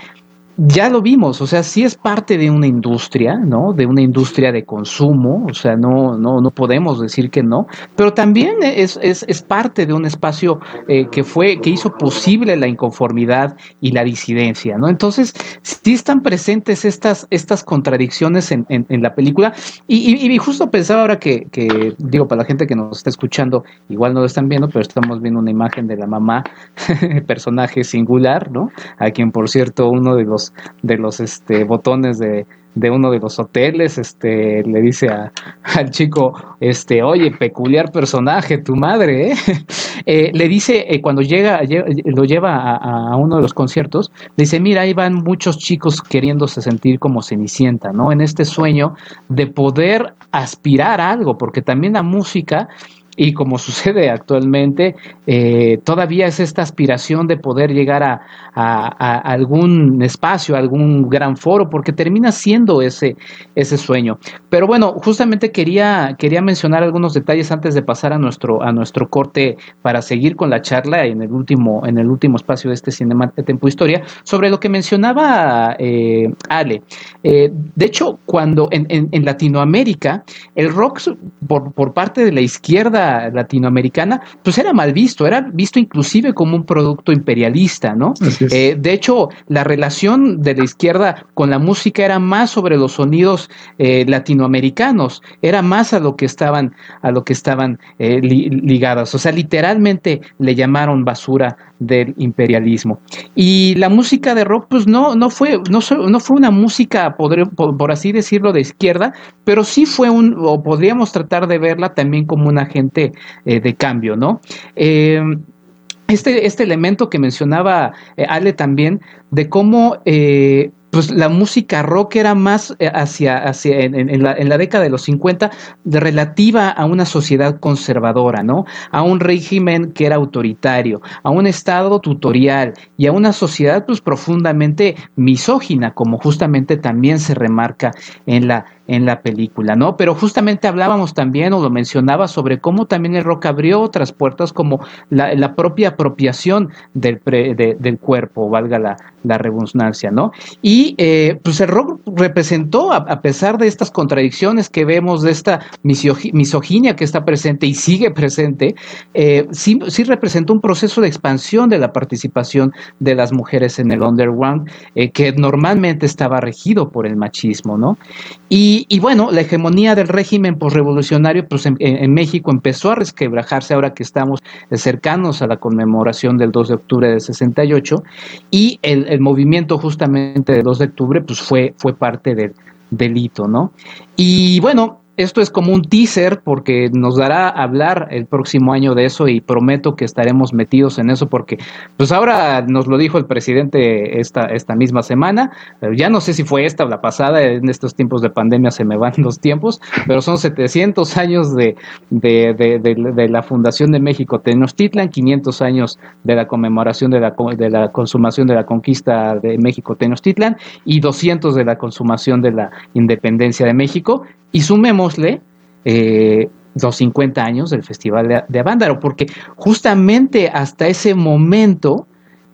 ya lo vimos, o sea, sí es parte de una industria, ¿no? De una industria de consumo, o sea, no, no, no podemos decir que no, pero también es, es, es parte de un espacio eh, que fue, que hizo posible la inconformidad y la disidencia, ¿no? Entonces, sí están presentes estas, estas contradicciones en, en, la película, y, y, justo pensaba ahora que, que, digo, para la gente que nos está escuchando, igual no lo están viendo, pero estamos viendo una imagen de la mamá, personaje singular, ¿no? A quien, por cierto, uno de los de los este, botones de, uno de los hoteles, este, le dice al chico, este, oye, peculiar personaje, tu madre, ¿eh? Eh, le dice, eh, cuando llega, lo lleva a, uno de los conciertos, le dice, mira, ahí van muchos chicos queriéndose sentir como Cenicienta, ¿no? En este sueño de poder aspirar a algo, porque también la música y como sucede actualmente, eh, todavía es esta aspiración de poder llegar a, algún espacio, algún gran foro, porque termina siendo ese, ese sueño. Pero bueno, justamente quería, quería mencionar algunos detalles antes de pasar a nuestro, a nuestro corte para seguir con la charla en el último, en el último espacio de este Cinema de Tempo Historia, sobre lo que mencionaba eh, Ale. Eh, de hecho, cuando en, en, Latinoamérica, el rock por, por parte de la izquierda latinoamericana, pues era mal visto, era visto inclusive como un producto imperialista, ¿no? Eh, de hecho, la relación de la izquierda con la música era más sobre los sonidos eh, latinoamericanos, era más a lo que estaban, a lo que estaban eh, ligadas. O sea, literalmente le llamaron basura del imperialismo. Y la música de rock, pues no, no fue, no, no fue una música, por, por, así decirlo, de izquierda, pero sí fue un, o podríamos tratar de verla también como un agente eh, de cambio, ¿no? Eh, este, este elemento que mencionaba eh, Ale también, de cómo pues la música rock era más hacia, hacia en, la, en, la, década de los 50 relativa a una sociedad conservadora, ¿no? A un régimen que era autoritario, a un estado tutorial y a una sociedad pues profundamente misógina, como justamente también se remarca en la en la película, ¿no? Pero justamente hablábamos también, o lo mencionaba, sobre cómo también el rock abrió otras puertas, como la, propia apropiación del, del cuerpo, valga la, la redundancia, ¿no? Y eh, pues el rock representó, a, pesar de estas contradicciones que vemos, de esta misoginia que está presente y sigue presente, eh, sí, sí, representó un proceso de expansión de la participación de las mujeres en el underground, eh, que normalmente estaba regido por el machismo, ¿no? Y y, bueno, la hegemonía del régimen posrevolucionario pues en, México empezó a resquebrajarse ahora que estamos cercanos a la conmemoración del 2 de octubre del 68 y el, el movimiento justamente del 2 de octubre pues fue, fue parte del delito, ¿no? Y bueno, esto es como un teaser porque nos dará a hablar el próximo año de eso y prometo que estaremos metidos en eso porque pues ahora nos lo dijo el presidente esta, esta misma semana, pero ya no sé si fue esta o la pasada, en estos tiempos de pandemia se me van los tiempos, pero son 700 años de, de, de, la Fundación de México Tenochtitlan, 500 años de la conmemoración de la, de la consumación de la conquista de México Tenochtitlan y 200 de la consumación de la independencia de México y sumémosle eh, los 50 años del Festival de, de Avándaro, porque justamente hasta ese momento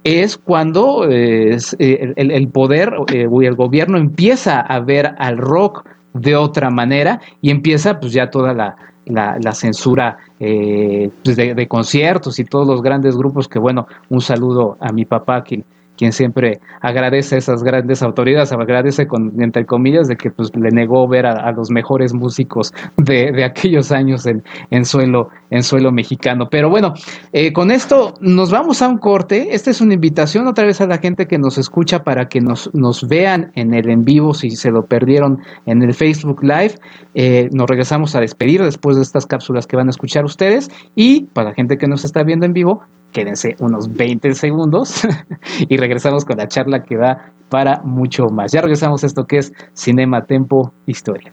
es cuando eh, el, poder eh, o el gobierno empieza a ver al rock de otra manera y empieza pues ya toda la, la, censura pues, de, de, conciertos y todos los grandes grupos que bueno, un saludo a mi papá que quien siempre agradece a esas grandes autoridades, agradece con, entre comillas, de que pues le negó ver a, los mejores músicos de, aquellos años en, suelo, en suelo mexicano. Pero bueno, eh, con esto nos vamos a un corte. Esta es una invitación otra vez a la gente que nos escucha para que nos, nos vean en el en vivo si se lo perdieron en el Facebook Live. Eh, nos regresamos a despedir después de estas cápsulas que van a escuchar ustedes. Y para la gente que nos está viendo en vivo, quédense unos 20 segundos y regresamos con la charla que va para mucho más. Ya regresamos a esto que es Cinema Tempo Historia.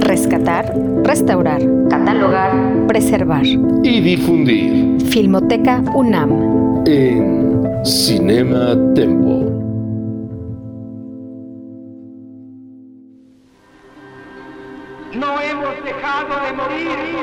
Rescatar, restaurar, catalogar, preservar. Y difundir. Filmoteca UNAM. En Cinema Tempo. No hemos dejado de morir.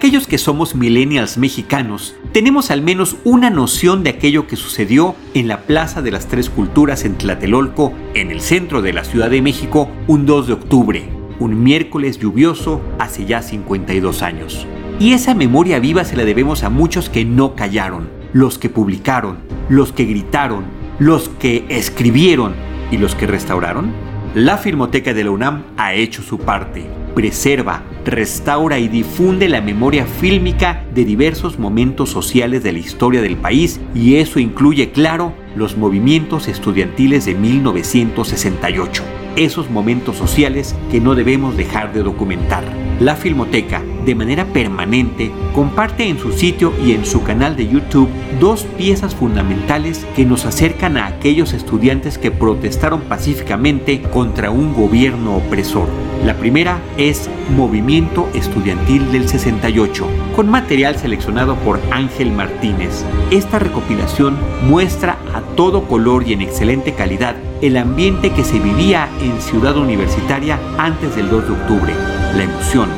Aquellos que somos millennials mexicanos tenemos al menos una noción de aquello que sucedió en la Plaza de las Tres Culturas en Tlatelolco, en el centro de la Ciudad de México, un 2 de octubre, un miércoles lluvioso hace ya 52 años. Y esa memoria viva se la debemos a muchos que no callaron, los que publicaron, los que gritaron, los que escribieron y los que restauraron. La Filmoteca de la UNAM ha hecho su parte. Preserva, restaura y difunde la memoria fílmica de diversos momentos sociales de la historia del país y eso incluye, claro, los movimientos estudiantiles de 1968. Esos momentos sociales que no debemos dejar de documentar. La Filmoteca, de manera permanente, comparte en su sitio y en su canal de YouTube dos piezas fundamentales que nos acercan a aquellos estudiantes que protestaron pacíficamente contra un gobierno opresor. La primera es Movimiento Estudiantil del 68, con material seleccionado por Ángel Martínez. Esta recopilación muestra a todo color y en excelente calidad el ambiente que se vivía en Ciudad Universitaria antes del 2 de octubre, la emoción,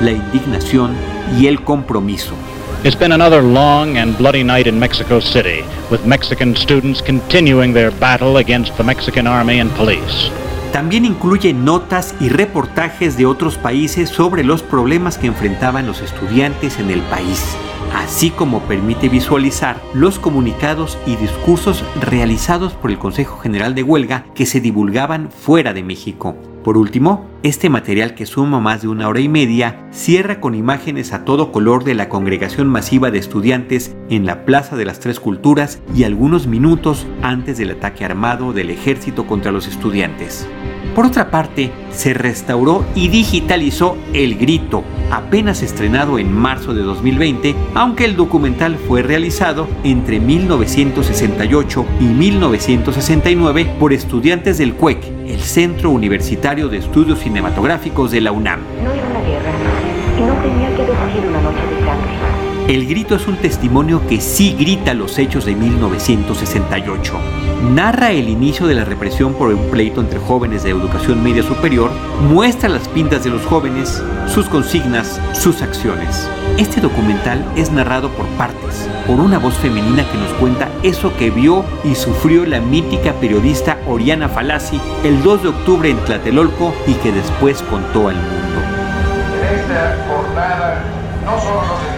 la indignación y el compromiso. It's been another long and bloody night in Mexico City, with Mexican students continuing their battle against the Mexican army and police. También incluye notas y reportajes de otros países sobre los problemas que enfrentaban los estudiantes en el país, así como permite visualizar los comunicados y discursos realizados por el Consejo General de Huelga que se divulgaban fuera de México. Por último, este material que suma más de una hora y media cierra con imágenes a todo color de la congregación masiva de estudiantes en la Plaza de las Tres Culturas y algunos minutos antes del ataque armado del ejército contra los estudiantes. Por otra parte, se restauró y digitalizó El Grito, apenas estrenado en marzo de 2020, aunque el documental fue realizado entre 1968 y 1969 por estudiantes del CUEC, el Centro Universitario de Estudios Cinematográficos de la UNAM. No era una guerra y no tenía que decir una noche de sangre. El grito es un testimonio que sí grita los hechos de 1968. Narra el inicio de la represión por un pleito entre jóvenes de educación media superior, muestra las pintas de los jóvenes, sus consignas, sus acciones. Este documental es narrado por partes, por una voz femenina que nos cuenta eso que vio y sufrió la mítica periodista Oriana Falasi el 2 de octubre en Tlatelolco y que después contó al mundo. En esta jornada, no solo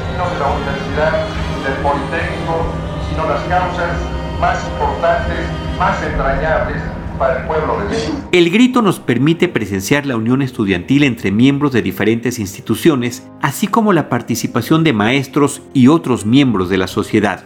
la universidad, del Politécnico, sino las causas más importantes, más entrañables para el pueblo de México. El grito nos permite presenciar la unión estudiantil entre miembros de diferentes instituciones, así como la participación de maestros y otros miembros de la sociedad.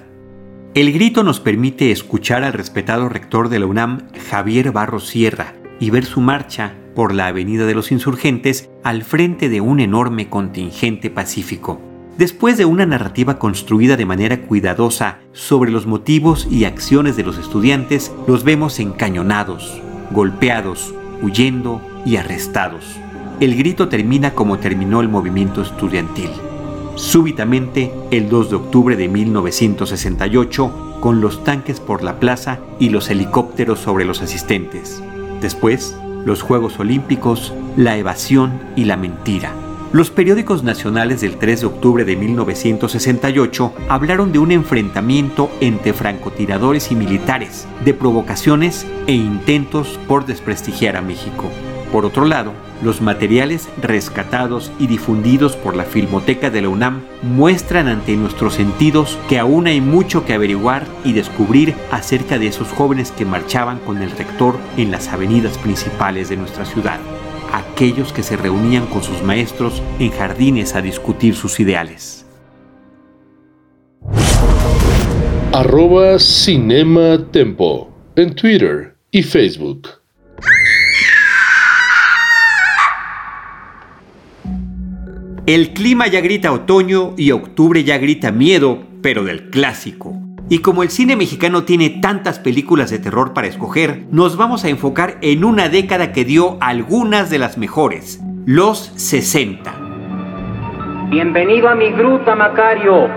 El grito nos permite escuchar al respetado rector de la UNAM, Javier Barros Sierra, y ver su marcha por la Avenida de los Insurgentes al frente de un enorme contingente pacífico. Después de una narrativa construida de manera cuidadosa sobre los motivos y acciones de los estudiantes, los vemos encañonados, golpeados, huyendo y arrestados. El grito termina como terminó el movimiento estudiantil. Súbitamente, el 2 de octubre de 1968, con los tanques por la plaza y los helicópteros sobre los asistentes. Después, los Juegos Olímpicos, la evasión y la mentira. Los periódicos nacionales del 3 de octubre de 1968 hablaron de un enfrentamiento entre francotiradores y militares, de provocaciones e intentos por desprestigiar a México. Por otro lado, los materiales rescatados y difundidos por la Filmoteca de la UNAM muestran ante nuestros sentidos que aún hay mucho que averiguar y descubrir acerca de esos jóvenes que marchaban con el rector en las avenidas principales de nuestra ciudad, aquellos que se reunían con sus maestros en jardines a discutir sus ideales. Arroba Cinema Tempo en Twitter y Facebook. El clima ya grita otoño y octubre ya grita miedo, pero del clásico. Y como el cine mexicano tiene tantas películas de terror para escoger, nos vamos a enfocar en una década que dio algunas de las mejores, los 60. Bienvenido a mi gruta, Macario.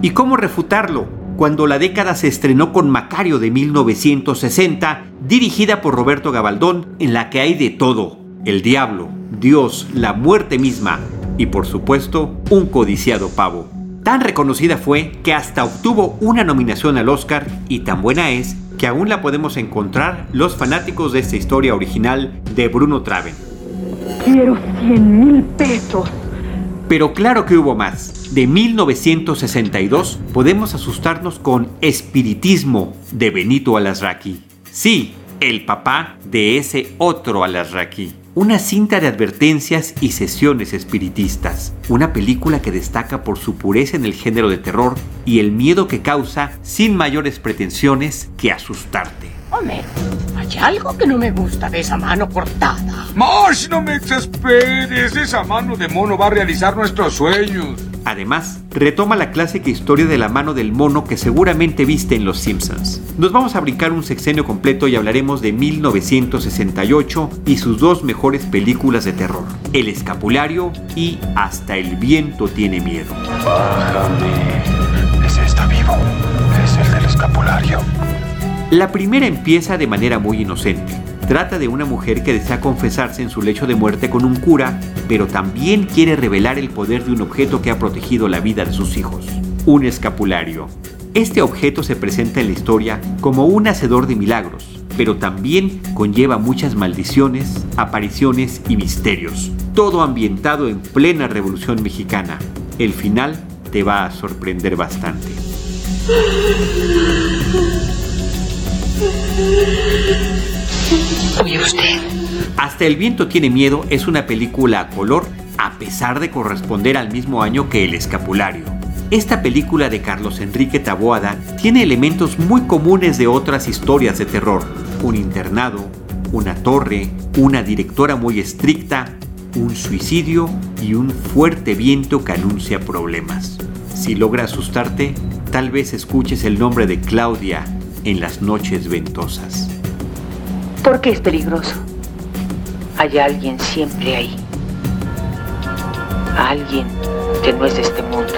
¿Y cómo refutarlo? Cuando la década se estrenó con Macario de 1960, dirigida por Roberto Gabaldón, en la que hay de todo, el diablo, Dios, la muerte misma y por supuesto un codiciado pavo. Tan reconocida fue que hasta obtuvo una nominación al Oscar y tan buena es que aún la podemos encontrar los fanáticos de esta historia original de Bruno Traven. Quiero 100 mil pesos. Pero claro que hubo más. De 1962 podemos asustarnos con Espiritismo de Benito Alasraqui. Sí, el papá de ese otro Alasraqui una cinta de advertencias y sesiones espiritistas, una película que destaca por su pureza en el género de terror y el miedo que causa sin mayores pretensiones que asustarte. Hombre, hay algo que no me gusta de esa mano cortada. Marsh, no me exasperes. Esa mano de mono va a realizar nuestros sueños. Además, retoma la clásica historia de la mano del mono que seguramente viste en Los Simpsons. Nos vamos a brincar un sexenio completo y hablaremos de 1968 y sus dos mejores películas de terror, El Escapulario y Hasta el viento tiene miedo. Bájame. Ese está vivo. Es el del escapulario. La primera empieza de manera muy inocente. Trata de una mujer que desea confesarse en su lecho de muerte con un cura, pero también quiere revelar el poder de un objeto que ha protegido la vida de sus hijos, un escapulario. Este objeto se presenta en la historia como un hacedor de milagros, pero también conlleva muchas maldiciones, apariciones y misterios, todo ambientado en plena Revolución Mexicana. El final te va a sorprender bastante. usted. Hasta el viento tiene miedo es una película a color a pesar de corresponder al mismo año que El Escapulario. Esta película de Carlos Enrique Taboada tiene elementos muy comunes de otras historias de terror. Un internado, una torre, una directora muy estricta, un suicidio y un fuerte viento que anuncia problemas. Si logra asustarte, tal vez escuches el nombre de Claudia en las noches ventosas. ¿Por qué es peligroso? Hay alguien siempre ahí. Alguien que no es de este mundo.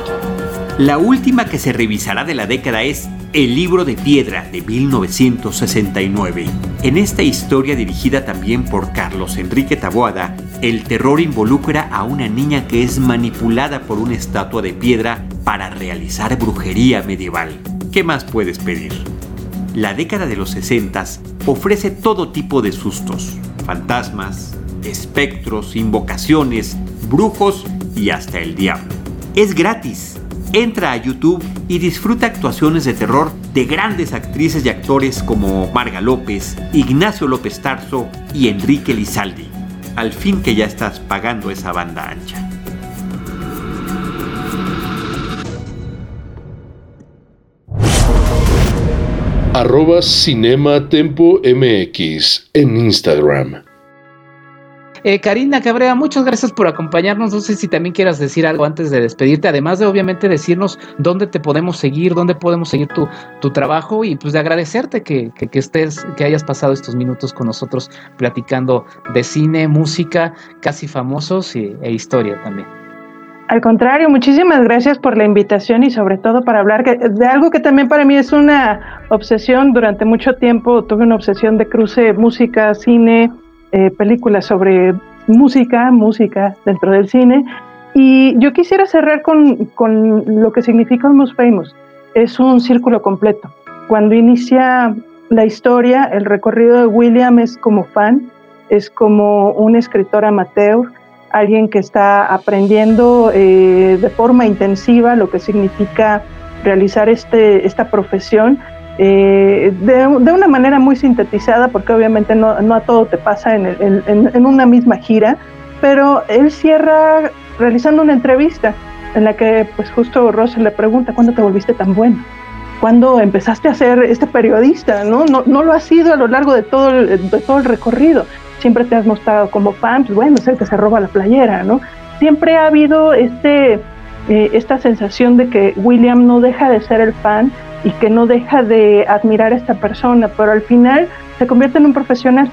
La última que se revisará de la década es El libro de piedra de 1969. En esta historia dirigida también por Carlos Enrique Taboada, el terror involucra a una niña que es manipulada por una estatua de piedra para realizar brujería medieval. ¿Qué más puedes pedir? La década de los 60 ofrece todo tipo de sustos, fantasmas, espectros, invocaciones, brujos y hasta el diablo. Es gratis. Entra a YouTube y disfruta actuaciones de terror de grandes actrices y actores como Marga López, Ignacio López Tarso y Enrique Lizaldi. Al fin que ya estás pagando esa banda ancha. Arroba Cinema Tempo MX en Instagram. Eh, Karina Cabrera, muchas gracias por acompañarnos. No sé si también quieras decir algo antes de despedirte, además de obviamente decirnos dónde te podemos seguir, dónde podemos seguir tu, tu trabajo y pues de agradecerte que, que, que estés, que hayas pasado estos minutos con nosotros platicando de cine, música, casi famosos y, e historia también. Al contrario, muchísimas gracias por la invitación y sobre todo para hablar de algo que también para mí es una obsesión. Durante mucho tiempo tuve una obsesión de cruce música, cine, eh, películas sobre música, música dentro del cine. Y yo quisiera cerrar con, con lo que significa Almost Famous. Es un círculo completo. Cuando inicia la historia, el recorrido de William es como fan, es como un escritor amateur, alguien que está aprendiendo eh, de forma intensiva lo que significa realizar este, esta profesión eh, de, una manera muy sintetizada, porque obviamente no, a todo te pasa en, en, una misma gira, pero él cierra realizando una entrevista en la que pues justo Ross le pregunta, ¿cuándo te volviste tan bueno? ¿Cuándo empezaste a ser este periodista? ¿no? No, no lo has sido a lo largo de todo, el, de todo el recorrido. Siempre te has mostrado como fan, pues bueno, es el que se roba la playera, ¿no? Siempre ha habido este, eh, esta sensación de que William no deja de ser el fan y que no deja de admirar a esta persona, pero al final se convierte en un profesional.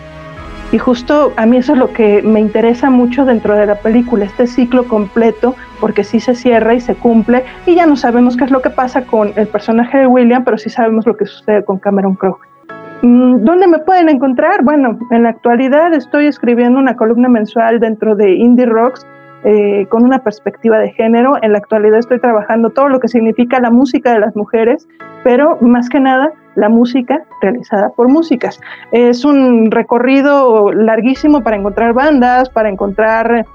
Y justo a mí eso es lo que me interesa mucho dentro de la película, este ciclo completo, porque sí se cierra y se cumple, y ya no sabemos qué es lo que pasa con el personaje de William, pero sí sabemos lo que sucede con Cameron Crowe. Mm, ¿Dónde me pueden encontrar? Bueno, en la actualidad estoy escribiendo una columna mensual dentro de Indie Rocks eh, con una perspectiva de género. En la actualidad estoy trabajando todo lo que significa la música de las mujeres, pero más que nada la música realizada por músicas. Es un recorrido larguísimo para encontrar bandas, para encontrar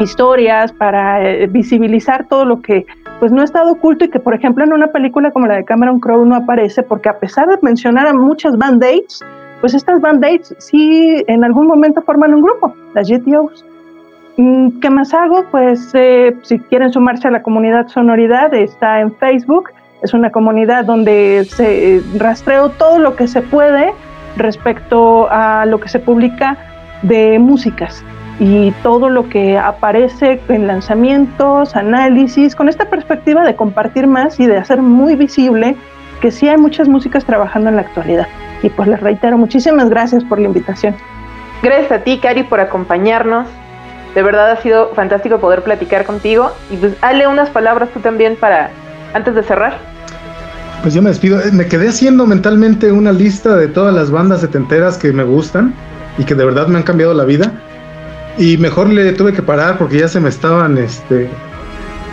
historias, para eh, visibilizar todo lo que pues no ha estado oculto y que por ejemplo en una película como la de Cameron Crowe no aparece porque a pesar de mencionar a muchas band-aids, pues estas band-aids sí en algún momento forman un grupo, las GTOs. Mm, ¿Qué más hago? Pues eh, si quieren sumarse a la comunidad Sonoridad, está en Facebook. Es una comunidad donde se rastreo todo lo que se puede respecto a lo que se publica de músicas y todo lo que aparece en lanzamientos, análisis, con esta perspectiva de compartir más y de hacer muy visible que sí hay muchas músicas trabajando en la actualidad. Y pues les reitero, muchísimas gracias por la invitación. Gracias a ti, Cari, por acompañarnos. De verdad ha sido fantástico poder platicar contigo. Y pues, hale unas palabras tú también para, antes de cerrar. Pues yo me despido. Me quedé haciendo mentalmente una lista de todas las bandas setenteras que me gustan y que de verdad me han cambiado la vida. Y mejor le tuve que parar porque ya se me estaban este,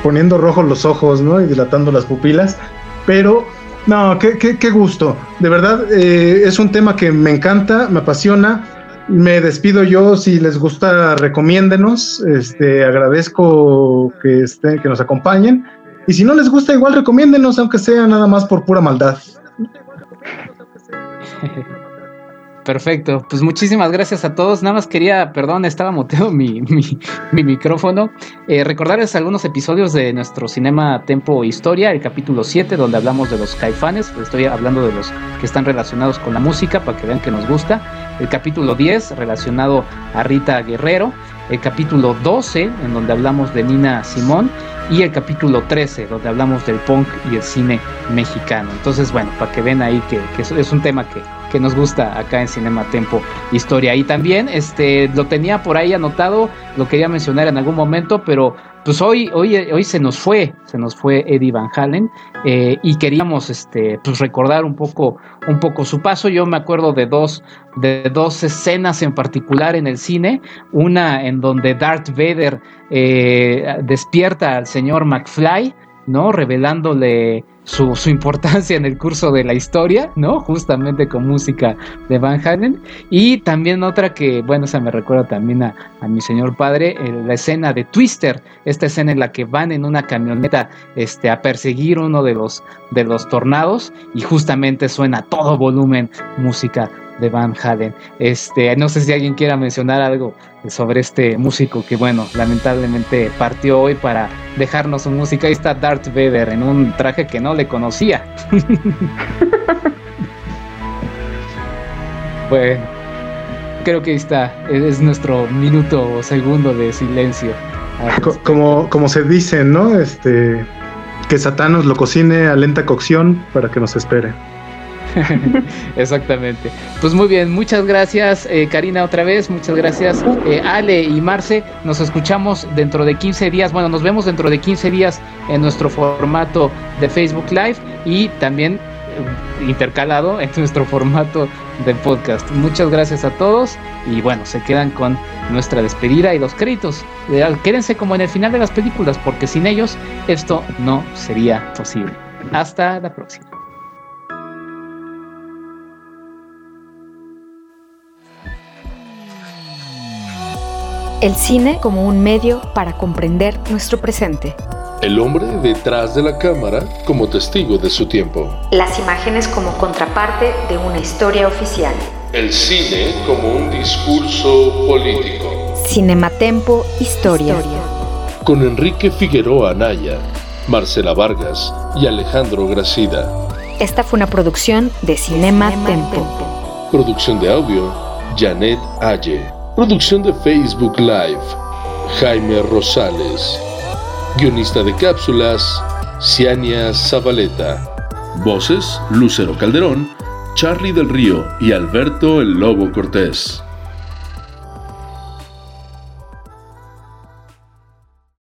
poniendo rojos los ojos, ¿no? Y dilatando las pupilas. Pero, no, qué, qué, gusto. De verdad, eh, es un tema que me encanta, me apasiona me despido yo, si les gusta, recomiéndenos. Este, agradezco que, estén, que nos acompañen. Y si no les gusta, igual recomiéndenos, aunque sea nada más por pura maldad. Perfecto, pues muchísimas gracias a todos. Nada más quería, perdón, estaba muteado mi, mi, micrófono. Eh, recordarles algunos episodios de nuestro Cinema Tempo Historia, el capítulo 7, donde hablamos de los caifanes. Estoy hablando de los que están relacionados con la música para que vean que nos gusta. El capítulo 10, relacionado a Rita Guerrero. El capítulo 12, en donde hablamos de Nina Simón y el capítulo 13, donde hablamos del punk y el cine mexicano. Entonces, bueno, para que vean ahí que, que es un tema que, que nos gusta acá en Cinema Tempo Historia. Y también este lo tenía por ahí anotado, lo quería mencionar en algún momento, pero pues hoy, hoy, hoy se nos fue, se nos fue Eddie Van Halen eh, y queríamos este, pues recordar un poco, un poco su paso. Yo me acuerdo de dos, de dos escenas en particular en el cine, una en donde Darth Vader eh, despierta al señor McFly, ¿no? Revelándole su, importancia en el curso de la historia, ¿no? Justamente con música de Van Halen. Y también otra que, bueno, se me recuerda también a, mi señor padre, la escena de Twister, esta escena en la que van en una camioneta este, a perseguir uno de los, de los tornados y justamente suena a todo volumen música de Van Halen. Este, no sé si alguien quiera mencionar algo sobre este músico que, bueno, lamentablemente partió hoy para dejarnos su música. Ahí está Darth Vader en un traje que no le conocía. bueno, creo que ahí está. Es nuestro minuto o segundo de silencio. Como, como se dice, ¿no? Este, que Satán nos lo cocine a lenta cocción para que nos espere. Exactamente. Pues muy bien, muchas gracias eh, Karina otra vez, muchas gracias eh, Ale y Marce. Nos escuchamos dentro de 15 días, bueno, nos vemos dentro de 15 días en nuestro formato de Facebook Live y también eh, intercalado en nuestro formato de podcast. Muchas gracias a todos y bueno, se quedan con nuestra despedida y los créditos. Quédense como en el final de las películas porque sin ellos esto no sería posible. Hasta la próxima. El cine como un medio para comprender nuestro presente. El hombre detrás de la cámara como testigo de su tiempo. Las imágenes como contraparte de una historia oficial. El cine como un discurso político. Cinematempo Historia. Con Enrique Figueroa Anaya, Marcela Vargas y Alejandro Gracida. Esta fue una producción de Cinema Tempo. Producción de audio, Janet Aye. Producción de Facebook Live, Jaime Rosales. Guionista de cápsulas, Ciania Zabaleta. Voces, Lucero Calderón, Charlie del Río y Alberto el Lobo Cortés.